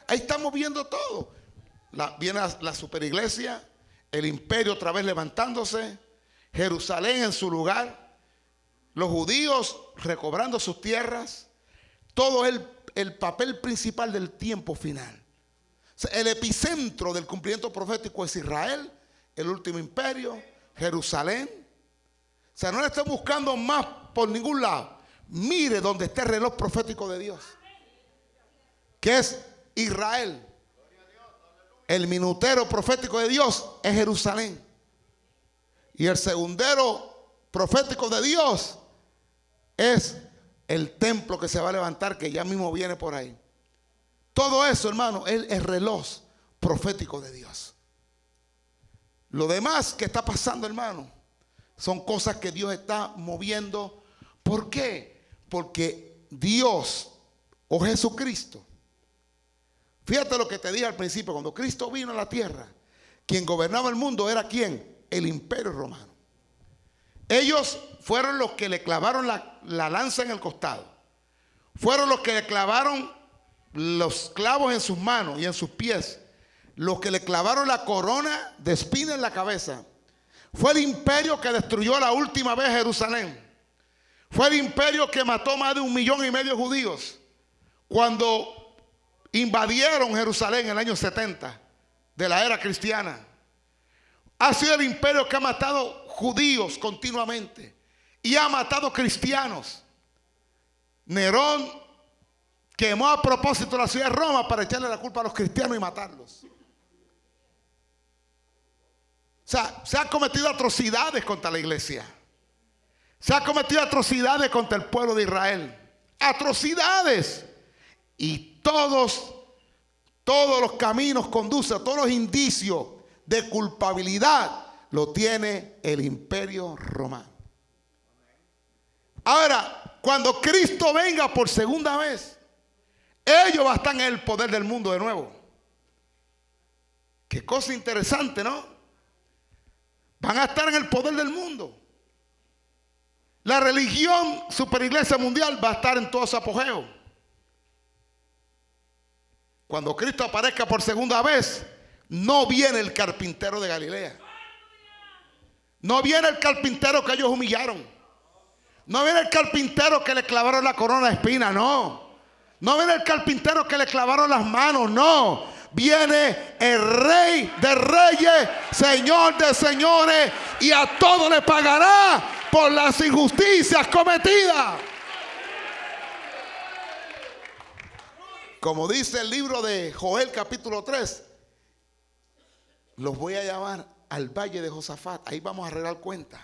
Ahí estamos viendo todo. viene la, la superiglesia, el imperio otra vez levantándose, Jerusalén en su lugar, los judíos recobrando sus tierras, todo el, el papel principal del tiempo final. el epicentro del cumplimiento profético es Israel, el último imperio, Jerusalén. O sea, no le están buscando más por ningún lado. Mire donde está el reloj profético de Dios. Que es Israel. El minutero profético de Dios es Jerusalén. Y el segundero profético de Dios es el templo que se va a levantar, que ya mismo viene por ahí. Todo eso, hermano, es el reloj profético de Dios. Lo demás que está pasando, hermano, son cosas que Dios está moviendo. ¿Por qué? Porque Dios o Jesucristo, fíjate lo que te dije al principio, cuando Cristo vino a la tierra, quien gobernaba el mundo era quién? El imperio romano. Ellos fueron los que le clavaron la, lanza en el costado. Fueron los que le clavaron los clavos en sus manos y en sus pies. Los que le clavaron la corona de espina en la cabeza. Fue el imperio que destruyó la última vez Jerusalén. Fue el imperio que mató más de un millón y medio de judíos cuando invadieron Jerusalén en el año 70 de la era cristiana. Ha sido el imperio que ha matado judíos continuamente y ha matado cristianos. Nerón quemó a propósito la ciudad de Roma para echarle la culpa a los cristianos y matarlos. O sea, se han cometido atrocidades contra la iglesia. Se ha cometido atrocidades contra el pueblo de Israel. Atrocidades. Y todos, todos los caminos conducen, todos los indicios de culpabilidad lo tiene el imperio romano. Ahora, cuando Cristo venga por segunda vez, ellos van a estar en el poder del mundo de nuevo. Qué cosa interesante, ¿no? van a estar en el poder del mundo. La religión superiglesia mundial va a estar en todo su apogeo. Cuando Cristo aparezca por segunda vez, no viene el carpintero de Galilea. No viene el carpintero que ellos humillaron. No viene el carpintero que le clavaron la corona de espina, no. No viene el carpintero que le clavaron las manos, no. Viene el rey de reyes, señor de señores, y a todo le pagará por las injusticias cometidas. Como dice el libro de Joel capítulo 3, los voy a llamar al valle de Josafat. Ahí vamos a arreglar cuenta.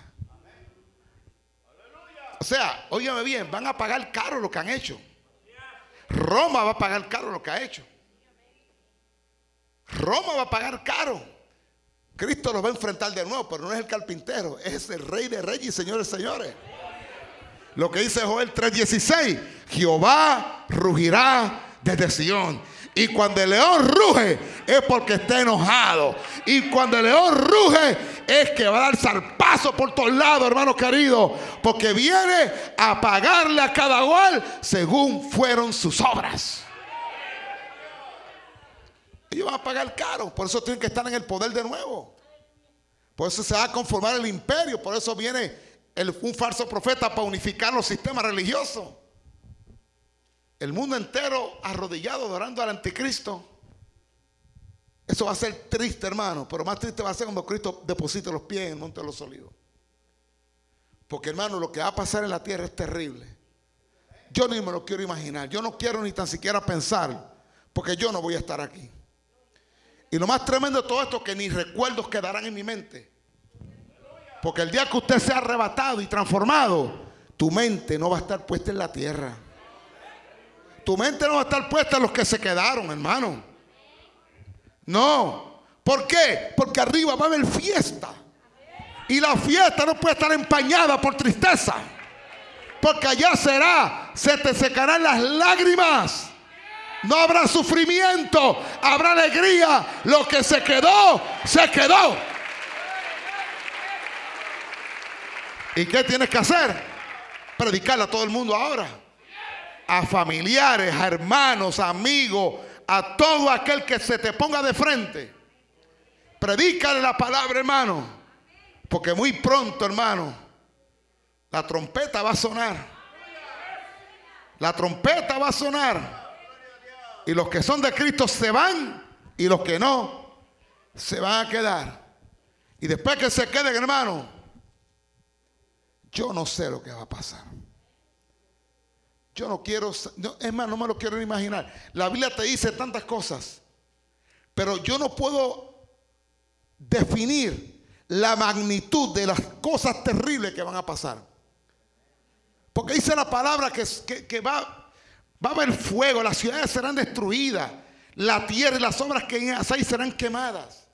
O sea, óigame bien, van a pagar caro lo que han hecho. Roma va a pagar caro lo que ha hecho. Roma va a pagar caro. Cristo lo va a enfrentar de nuevo, pero no es el carpintero, es el rey de reyes señores, señores. Lo que dice Joel 3:16, Jehová rugirá desde Sion. Y cuando el león ruge es porque está enojado. Y cuando el león ruge es que va a dar zarpazo por todos lados, hermano querido. Porque viene a pagarle a cada cual según fueron sus obras. Ellos van a pagar caro. Por eso tienen que estar en el poder de nuevo. Por eso se va a conformar el imperio. Por eso viene un falso profeta para unificar los sistemas religiosos. El mundo entero arrodillado adorando al anticristo. Eso va a ser triste, hermano. Pero más triste va a ser cuando Cristo deposite los pies en el monte de los olivos. Porque, hermano, lo que va a pasar en la tierra es terrible. Yo ni me lo quiero imaginar. Yo no quiero ni tan siquiera pensar. Porque yo no voy a estar aquí. Y lo más tremendo de todo esto es que ni recuerdos quedarán en mi mente. Porque el día que usted sea arrebatado y transformado, tu mente no va a estar puesta en la tierra. Tu mente no va a estar puesta en los que se quedaron, hermano. No. ¿Por qué? Porque arriba va a haber fiesta. Y la fiesta no puede estar empañada por tristeza. Porque allá será, se te secarán las lágrimas. No habrá sufrimiento, habrá alegría. Lo que se quedó, se quedó. ¿Y qué tienes que hacer? Predicarle a todo el mundo ahora. A familiares, a hermanos, amigos, a todo aquel que se te ponga de frente. Predícale la palabra, hermano. Porque muy pronto, hermano, la trompeta va a sonar. La trompeta va a sonar. Y los que son de Cristo se van y los que no se van a quedar. Y después que se queden, hermano, yo no sé lo que va a pasar. Yo no quiero, es más, no me lo quiero imaginar. La Biblia te dice tantas cosas, pero yo no puedo definir la magnitud de las cosas terribles que van a pasar. Porque dice la palabra que, que, que va, Va a haber fuego, las ciudades serán destruidas, la tierra y las obras que en Asai serán quemadas.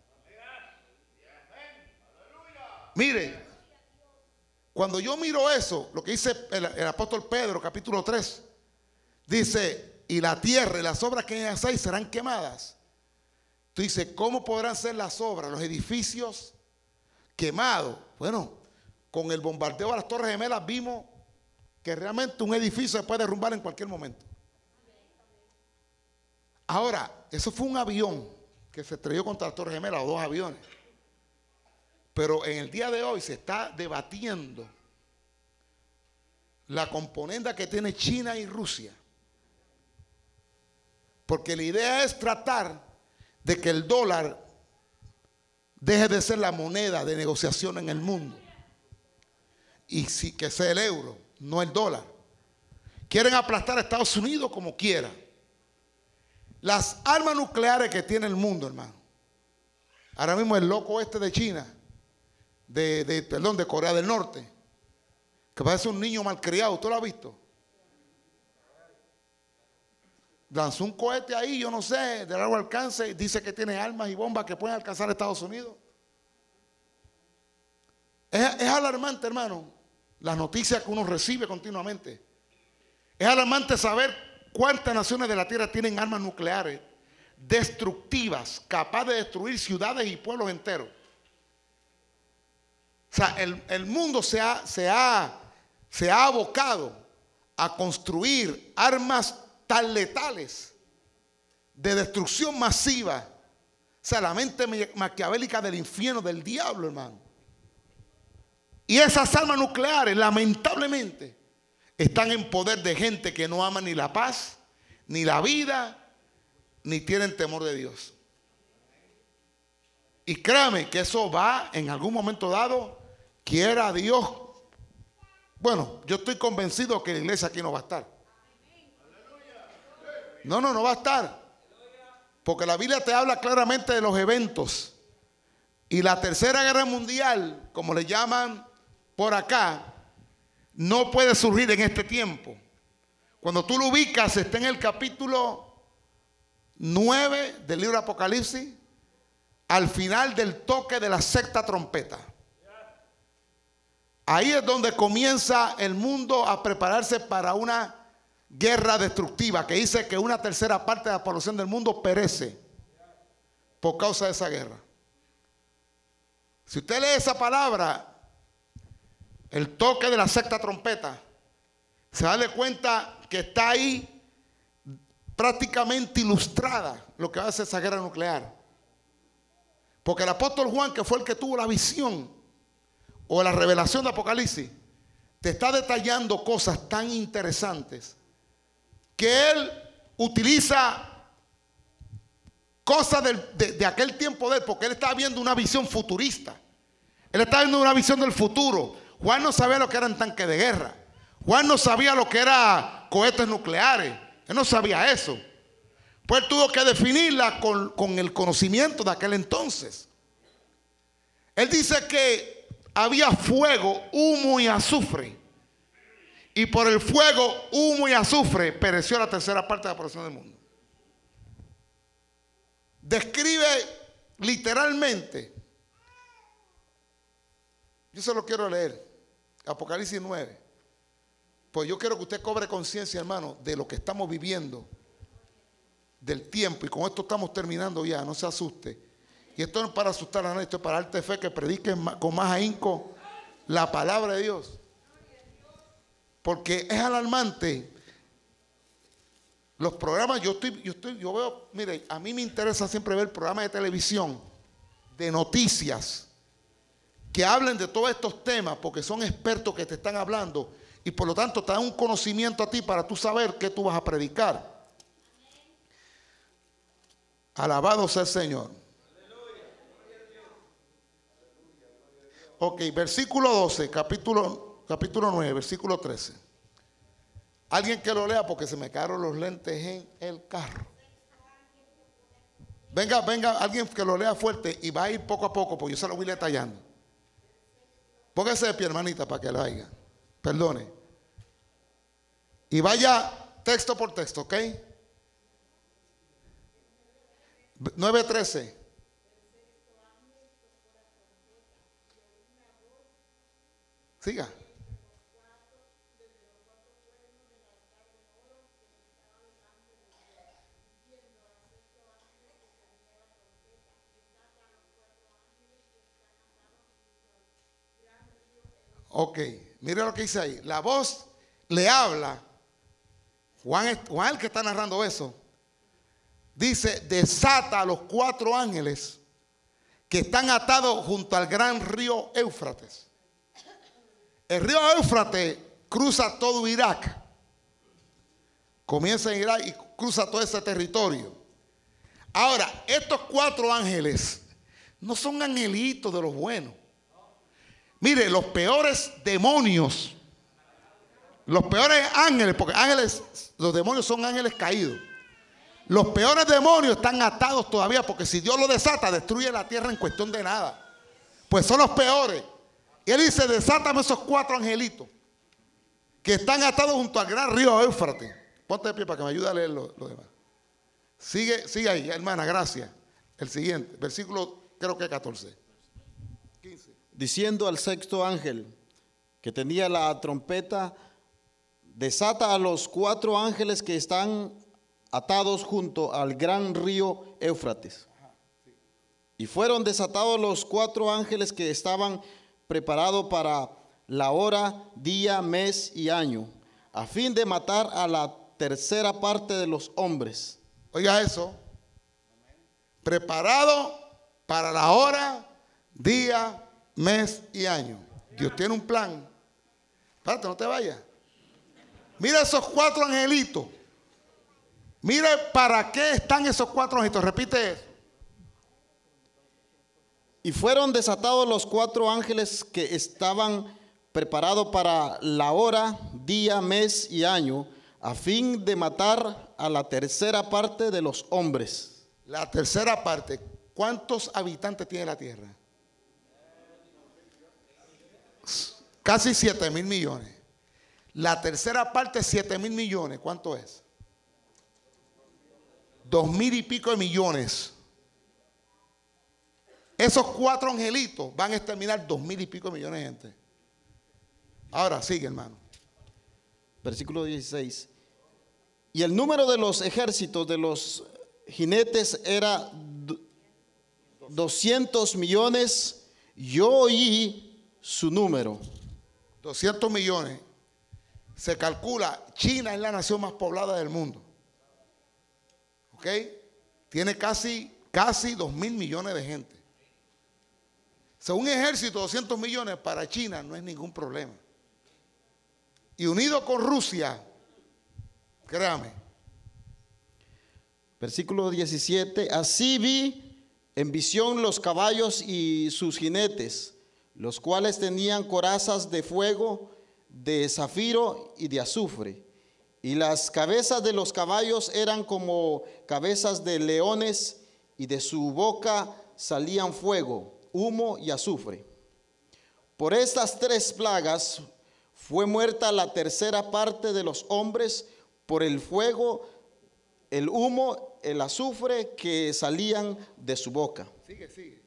Mire, cuando yo miro eso, lo que dice el, apóstol Pedro, capítulo 3, dice, y la tierra y las obras que en Asai serán quemadas. Tú dices, ¿cómo podrán ser las obras, los edificios quemados? Bueno, con el bombardeo a las Torres Gemelas vimos que realmente un edificio se puede derrumbar en cualquier momento. Ahora, eso fue un avión que se estrelló contra la Torre Gemela, o dos aviones. Pero en el día de hoy se está debatiendo la componenda que tiene China y Rusia. Porque la idea es tratar de que el dólar deje de ser la moneda de negociación en el mundo. Y que sea el euro, no el dólar. Quieren aplastar a Estados Unidos como quieran. Las armas nucleares que tiene el mundo, hermano. Ahora mismo el loco este de China, de, perdón, de Corea del Norte, que parece un niño malcriado, ¿usted lo ha visto? Lanzó un cohete ahí, yo no sé, de largo alcance, dice que tiene armas y bombas que pueden alcanzar a Estados Unidos. Es alarmante, hermano, las noticias que uno recibe continuamente. Es alarmante saber ¿Cuántas naciones de la tierra tienen armas nucleares destructivas, capaces de destruir ciudades y pueblos enteros? sea, el, el mundo se ha, se, ha, se ha abocado a construir armas tan letales de destrucción masiva. O sea, la mente maquiavélica del infierno, del diablo, hermano. Y esas armas nucleares, lamentablemente, están en poder de gente que no ama ni la paz, ni la vida, ni tienen temor de Dios. Y créame que eso va en algún momento dado, quiera Dios. Bueno, yo estoy convencido que la iglesia aquí no va a estar. No, no, no va a estar. Porque la Biblia te habla claramente de los eventos. Y la tercera guerra mundial, como le llaman por acá, no puede surgir en este tiempo. Cuando tú lo ubicas, está en el capítulo 9 del libro Apocalipsis, al final del toque de la sexta trompeta. Ahí es donde comienza el mundo a prepararse para una guerra destructiva que dice que una tercera parte de la población del mundo perece por causa de esa guerra. Si usted lee esa palabra, el toque de la sexta trompeta, se da de cuenta que está ahí prácticamente ilustrada lo que va a ser esa guerra nuclear. Porque el apóstol Juan, que fue el que tuvo la visión o la revelación de Apocalipsis, te está detallando cosas tan interesantes que él utiliza cosas de, aquel tiempo de él, porque él estaba viendo una visión futurista. Él estaba viendo una visión del futuro. Juan no sabía lo que eran tanques de guerra. Juan no sabía lo que eran cohetes nucleares. Él no sabía eso. Pues tuvo que definirla con, con el conocimiento de aquel entonces. Él dice que había fuego, humo y azufre. Y por el fuego, humo y azufre pereció la tercera parte de la población del mundo. Describe literalmente. Yo se lo quiero leer. Apocalipsis 9. Pues yo quiero que usted cobre conciencia, hermano, de lo que estamos viviendo, del tiempo. Y con esto estamos terminando ya, no se asuste. Y esto no es para asustar a nadie, esto es para darte fe que prediquen con más ahínco la palabra de Dios. Porque es alarmante. Los programas, yo estoy, yo estoy, yo veo, mire, a mí me interesa siempre ver programas de televisión, de noticias, que hablen de todos estos temas, porque son expertos que te están hablando y por lo tanto te dan un conocimiento a ti para tú saber qué tú vas a predicar. Alabado sea el Señor. Ok, versículo 12, capítulo capítulo 9, versículo 13. Alguien que lo lea porque se me cayeron los lentes en el carro. Venga, venga, alguien que lo lea fuerte y va a ir poco a poco, porque yo se lo voy detallando. Póngase de pie, hermanita, para que lo haga. Perdone. Y vaya texto por texto, ¿ok? 9.13. Siga. Ok, mire lo que dice ahí. La voz le habla. Juan, Juan el que está narrando eso. Dice, desata a los cuatro ángeles que están atados junto al gran río Éufrates. El río Éufrates cruza todo Irak. Comienza en Irak y cruza todo ese territorio. Ahora, estos cuatro ángeles no son angelitos de los buenos. Mire, los peores demonios, los peores ángeles, porque ángeles, los demonios son ángeles caídos. Los peores demonios están atados todavía porque si Dios lo desata, destruye la tierra en cuestión de nada. Pues son los peores. Y él dice, desátame esos cuatro angelitos que están atados junto al gran río Éufrates. Ponte de pie para que me ayude a leer lo, lo demás. Sigue, sigue ahí, hermana, gracias. El siguiente, versículo creo que 14 diciendo al sexto ángel que tenía la trompeta, desata a los cuatro ángeles que están atados junto al gran río Éufrates. Y fueron desatados los cuatro ángeles que estaban preparado para la hora, día, mes y año, a fin de matar a la tercera parte de los hombres. Oiga eso. Preparado para la hora, día, mes y año. Dios tiene un plan. Espérate, no te vayas. Mira esos cuatro angelitos. Mire para qué están esos cuatro angelitos. Repite eso. Y fueron desatados los cuatro ángeles que estaban preparados para la hora, día, mes y año, a fin de matar a la tercera parte de los hombres. La tercera parte. ¿Cuántos habitantes tiene la tierra? Casi 7 mil millones. La tercera parte, 7 mil millones. ¿Cuánto es? Dos mil y pico de millones. Esos cuatro angelitos van a exterminar dos mil y pico de millones de gente. Ahora sigue, hermano. Versículo 16. Y el número de los ejércitos de los jinetes era 200 millones. Yo oí su número. 200 millones. Se calcula, China es la nación más poblada del mundo. ¿Ok? Tiene casi, casi 2 mil millones de gente. Según un ejército, 200 millones para China no es ningún problema. Y unido con Rusia, créame. Versículo 17. Así vi en visión los caballos y sus jinetes, los cuales tenían corazas de fuego, de zafiro y de azufre. Y las cabezas de los caballos eran como cabezas de leones, y de su boca salían fuego, humo y azufre. Por estas tres plagas fue muerta la tercera parte de los hombres por el fuego, el humo, el azufre que salían de su boca. Sigue, sigue.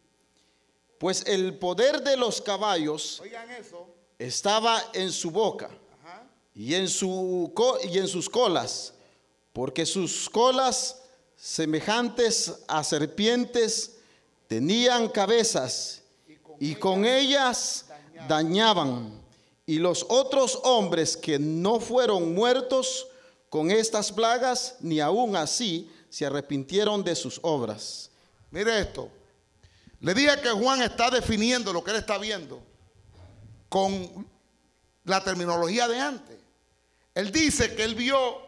Pues el poder de los caballos eso. estaba en su boca Ajá. y en, su, y en sus colas, porque sus colas, semejantes a serpientes, tenían cabezas y con ellas dañaban. Y los otros hombres que no fueron muertos con estas plagas, ni aún así se arrepintieron de sus obras. Mire esto. Le dije que Juan está definiendo lo que él está viendo con la terminología de antes. Él dice que él vio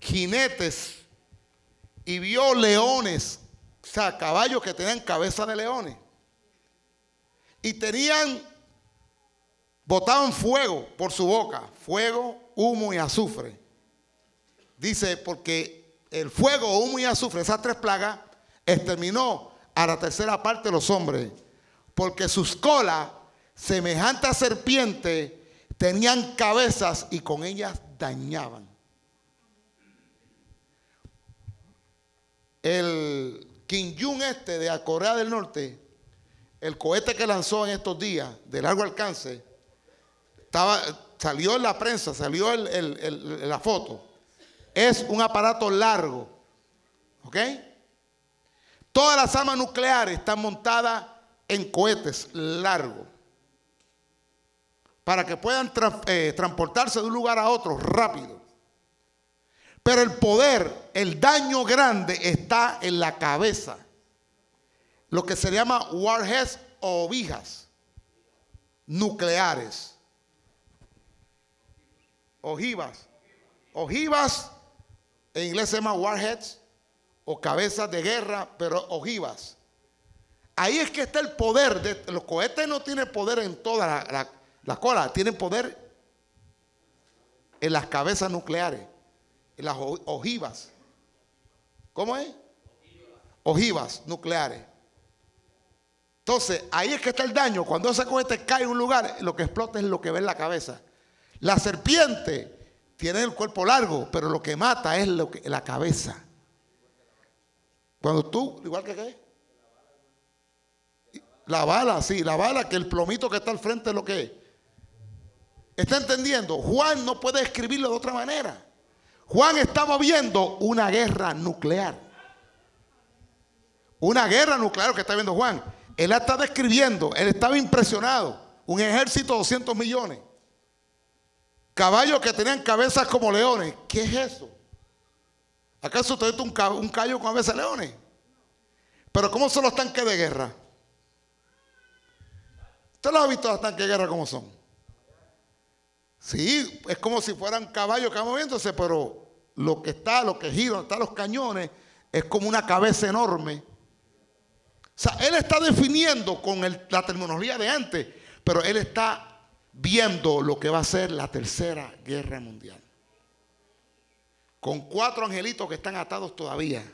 jinetes y vio leones, o sea, caballos que tenían cabeza de leones. Y tenían, botaban fuego por su boca, fuego, humo y azufre. Dice, porque el fuego, humo y azufre, esas tres plagas, exterminó a la tercera parte de los hombres. Porque sus colas, semejantes a serpiente, tenían cabezas y con ellas dañaban. El Kim Jong este de Corea del Norte, el cohete que lanzó en estos días de largo alcance, estaba, salió en la prensa, salió la foto. Es un aparato largo. ¿Ok? Todas las armas nucleares están montadas en cohetes largos. Para que puedan eh, transportarse de un lugar a otro rápido. Pero el poder, el daño grande está en la cabeza. Lo que se llama warheads o ovijas nucleares. Ojivas. Ojivas en inglés se llama warheads o cabezas de guerra, pero ojivas. Ahí es que está el poder. De, los cohetes no tienen poder en toda la, la- la cola, tienen poder en las cabezas nucleares, en las ojivas. ¿Cómo es? Ojivas nucleares. Entonces, ahí es que está el daño. Cuando ese cohete cae en un lugar, lo que explota es lo que ve en la cabeza. La serpiente tiene el cuerpo largo, pero lo que mata es la cabeza. Cuando tú, igual que qué? La bala, sí, la bala, que el plomito que está al frente es lo que es. ¿Está entendiendo? Juan no puede escribirlo de otra manera. Juan estaba viendo una guerra nuclear. Una guerra nuclear que está viendo Juan. Él está describiendo. Él estaba impresionado. Un ejército de 200 millones. Caballos que tenían cabezas como leones. ¿Qué es eso? ¿Acaso usted un, un callo con de leones? Pero ¿cómo son los tanques de guerra? ¿Usted los ha visto los tanques de guerra cómo son? Sí, es como si fueran caballos que van moviéndose, pero lo que está, lo que gira, están los cañones, es como una cabeza enorme. O sea, él está definiendo con la terminología de antes, pero él está viendo lo que va a ser la tercera guerra mundial. Con cuatro angelitos que están atados todavía,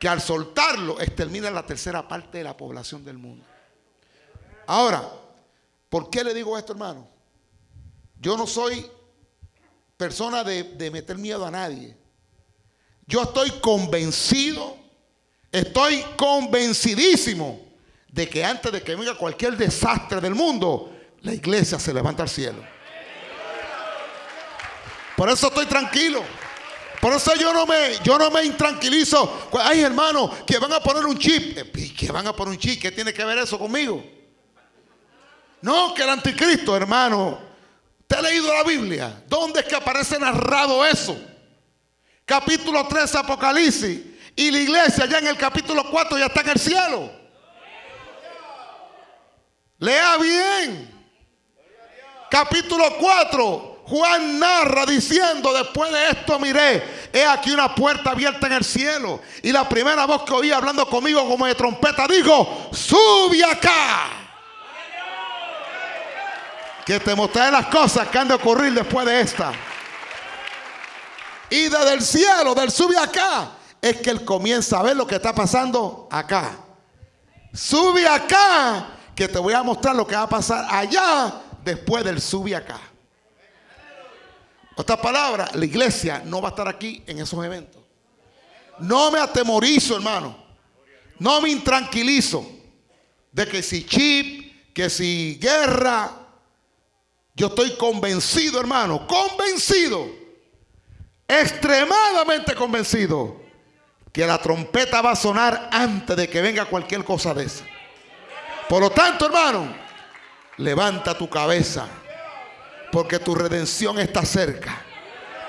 que al soltarlo extermina la tercera parte de la población del mundo. Ahora, ¿por qué le digo esto, hermano? Yo no soy persona de, de meter miedo a nadie. Yo estoy convencido Estoy convencidísimo de que antes de que venga cualquier desastre del mundo, la iglesia se levanta al cielo. Por eso estoy tranquilo. Por eso yo no me, yo no me intranquilizo. Ay, hermano, que van a poner un chip. Que van a poner un chip. ¿Qué tiene que ver eso conmigo? No, que el anticristo, hermano. ¿Te ha leído la Biblia? ¿Dónde es que aparece narrado eso? Capítulo 3, Apocalipsis. Y la iglesia ya en el capítulo 4 ya está en el cielo. Lea bien. Capítulo 4. Juan narra diciendo, después de esto miré, he aquí una puerta abierta en el cielo. Y la primera voz que oí hablando conmigo como de trompeta dijo, sube acá. Que te mostraré las cosas que han de ocurrir después de esta. Y desde el cielo, del sube acá, es que él comienza a ver lo que está pasando acá. Sube acá, que te voy a mostrar lo que va a pasar allá después del sube acá. Otra palabra, la iglesia no va a estar aquí en esos eventos. No me atemorizo, hermano. No me intranquilizo de que si chip, que si guerra, yo estoy convencido, hermano, convencido, extremadamente convencido que la trompeta va a sonar antes de que venga cualquier cosa de esa. Por lo tanto, hermano, levanta tu cabeza, porque tu redención está cerca.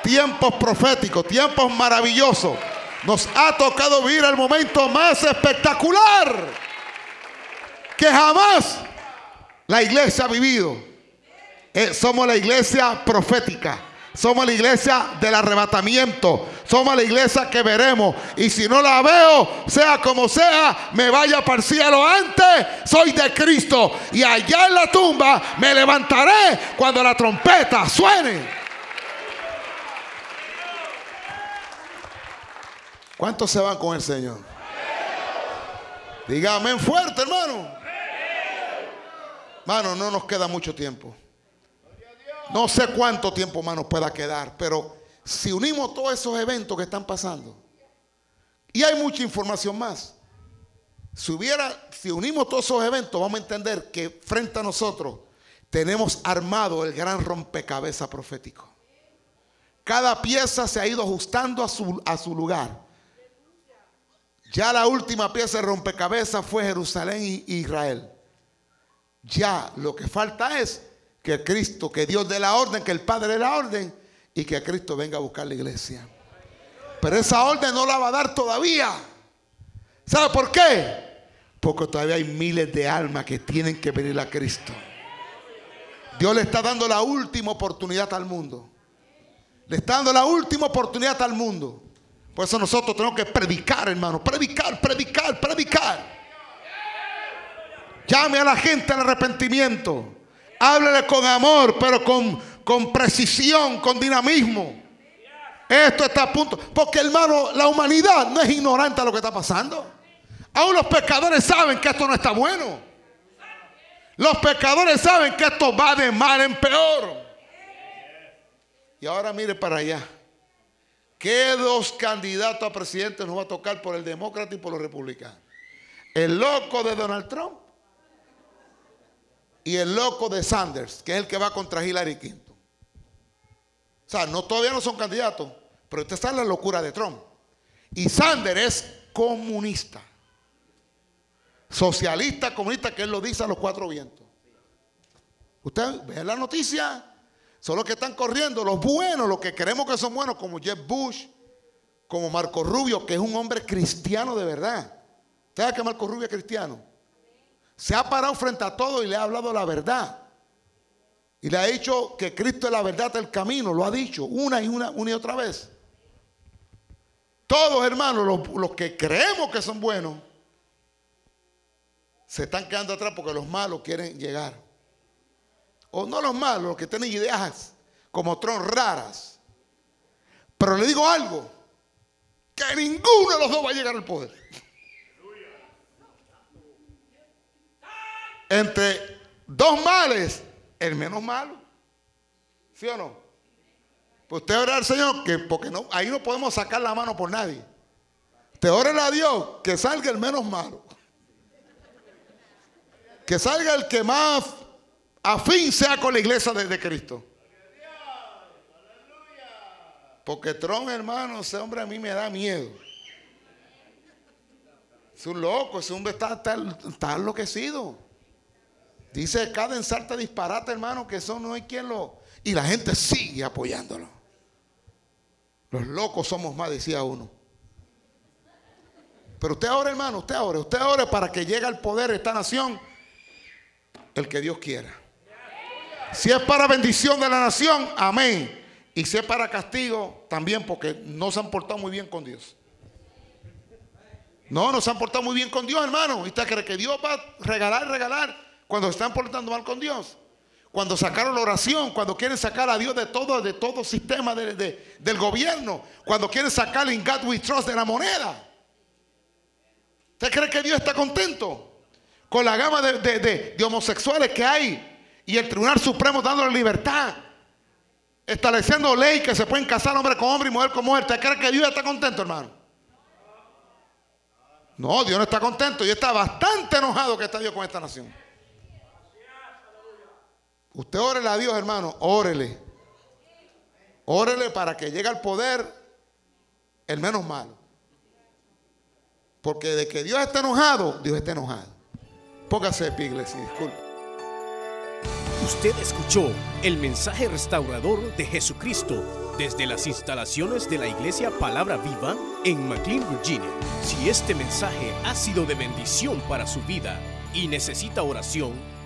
Tiempos proféticos, tiempos maravillosos. Nos ha tocado vivir el momento más espectacular que jamás la iglesia ha vivido. Eh, somos la iglesia profética. Somos la iglesia del arrebatamiento. Somos la iglesia que veremos. Y si no la veo, sea como sea, me vaya para el cielo antes. Soy de Cristo. Y allá en la tumba me levantaré cuando la trompeta suene. ¿Cuántos se van con el Señor? Dígame fuerte, hermano. Hermano, no nos queda mucho tiempo. No sé cuánto tiempo más nos pueda quedar, pero si unimos todos esos eventos que están pasando, y hay mucha información más, si, hubiera, si unimos todos esos eventos, vamos a entender que frente a nosotros tenemos armado el gran rompecabezas profético. Cada pieza se ha ido ajustando a su, a su lugar. Ya la última pieza de rompecabezas fue Jerusalén y Israel. Ya lo que falta es que Cristo, que Dios dé la orden, que el Padre dé la orden y que Cristo venga a buscar la iglesia. Pero esa orden no la va a dar todavía. ¿Sabe por qué? Porque todavía hay miles de almas que tienen que venir a Cristo. Dios le está dando la última oportunidad al mundo. Le está dando la última oportunidad al mundo. Por eso nosotros tenemos que predicar, hermano. Predicar, predicar, predicar. Llame a la gente al arrepentimiento. Háblele con amor, pero con, con precisión, con dinamismo. Esto está a punto. Porque hermano, la humanidad no es ignorante a lo que está pasando. Aún los pecadores saben que esto no está bueno. Los pecadores saben que esto va de mal en peor. Y ahora mire para allá. ¿Qué dos candidatos a presidente nos va a tocar por el demócrata y por los republicanos? El loco de Donald Trump y el loco de Sanders, que es el que va contra Hillary Clinton. O sea, no, todavía no son candidatos, pero usted está la locura de Trump. Y Sanders es comunista. Socialista, comunista, que él lo dice a los cuatro vientos. Usted ve la noticia. Son los que están corriendo, los buenos, los que creemos que son buenos, como Jeff Bush, como Marco Rubio, que es un hombre cristiano de verdad. ¿Usted sabe que Marco Rubio es cristiano? Se ha parado frente a todo y le ha hablado la verdad. Y le ha dicho que Cristo es la verdad del camino. Lo ha dicho una y una, y otra vez. Todos, hermanos, los que creemos que son buenos, se están quedando atrás porque los malos quieren llegar o no los malos, los que tienen ideas como Tron raras. Pero le digo algo, que ninguno de los dos va a llegar al poder. Entre dos males, el menos malo. ¿Sí o no? Pues usted ora al Señor, que porque no, ahí no podemos sacar la mano por nadie. Te órale a Dios que salga el menos malo. Que salga el que más a fin sea con la iglesia de, Cristo. Porque Tron, hermano, ese hombre a mí me da miedo. Es un loco, ese hombre está, está, enloquecido. Dice cada ensarte disparate, hermano, que eso no hay quien lo. Y la gente sigue apoyándolo. Los locos somos más, decía uno. Pero usted ahora, hermano, usted ahora, usted ahora para que llegue al poder esta nación el que Dios quiera. Si es para bendición de la nación, amén. Y si es para castigo, también porque no se han portado muy bien con Dios. No, no se han portado muy bien con Dios, hermano. ¿Y usted cree que Dios va a regalar, regalar cuando se están portando mal con Dios? Cuando sacaron la oración, cuando quieren sacar a Dios de todo, de todo sistema del gobierno, cuando quieren sacar el God We Trust de la moneda. ¿Usted cree que Dios está contento con la gama de homosexuales que hay y el Tribunal Supremo dándole libertad, estableciendo ley que se pueden casar hombre con hombre y mujer con mujer. ¿Usted cree que Dios está contento, hermano? No, Dios no está contento. Dios está bastante enojado que está Dios con esta nación. Usted órele a Dios, hermano, órele. Órele para que llegue al poder el menos malo. Porque de que Dios está enojado, Dios está enojado. Póngase de pie, disculpe. Usted escuchó el mensaje restaurador de Jesucristo desde las instalaciones de la iglesia Palabra Viva en McLean, Virginia. Si este mensaje ha sido de bendición para su vida y necesita oración,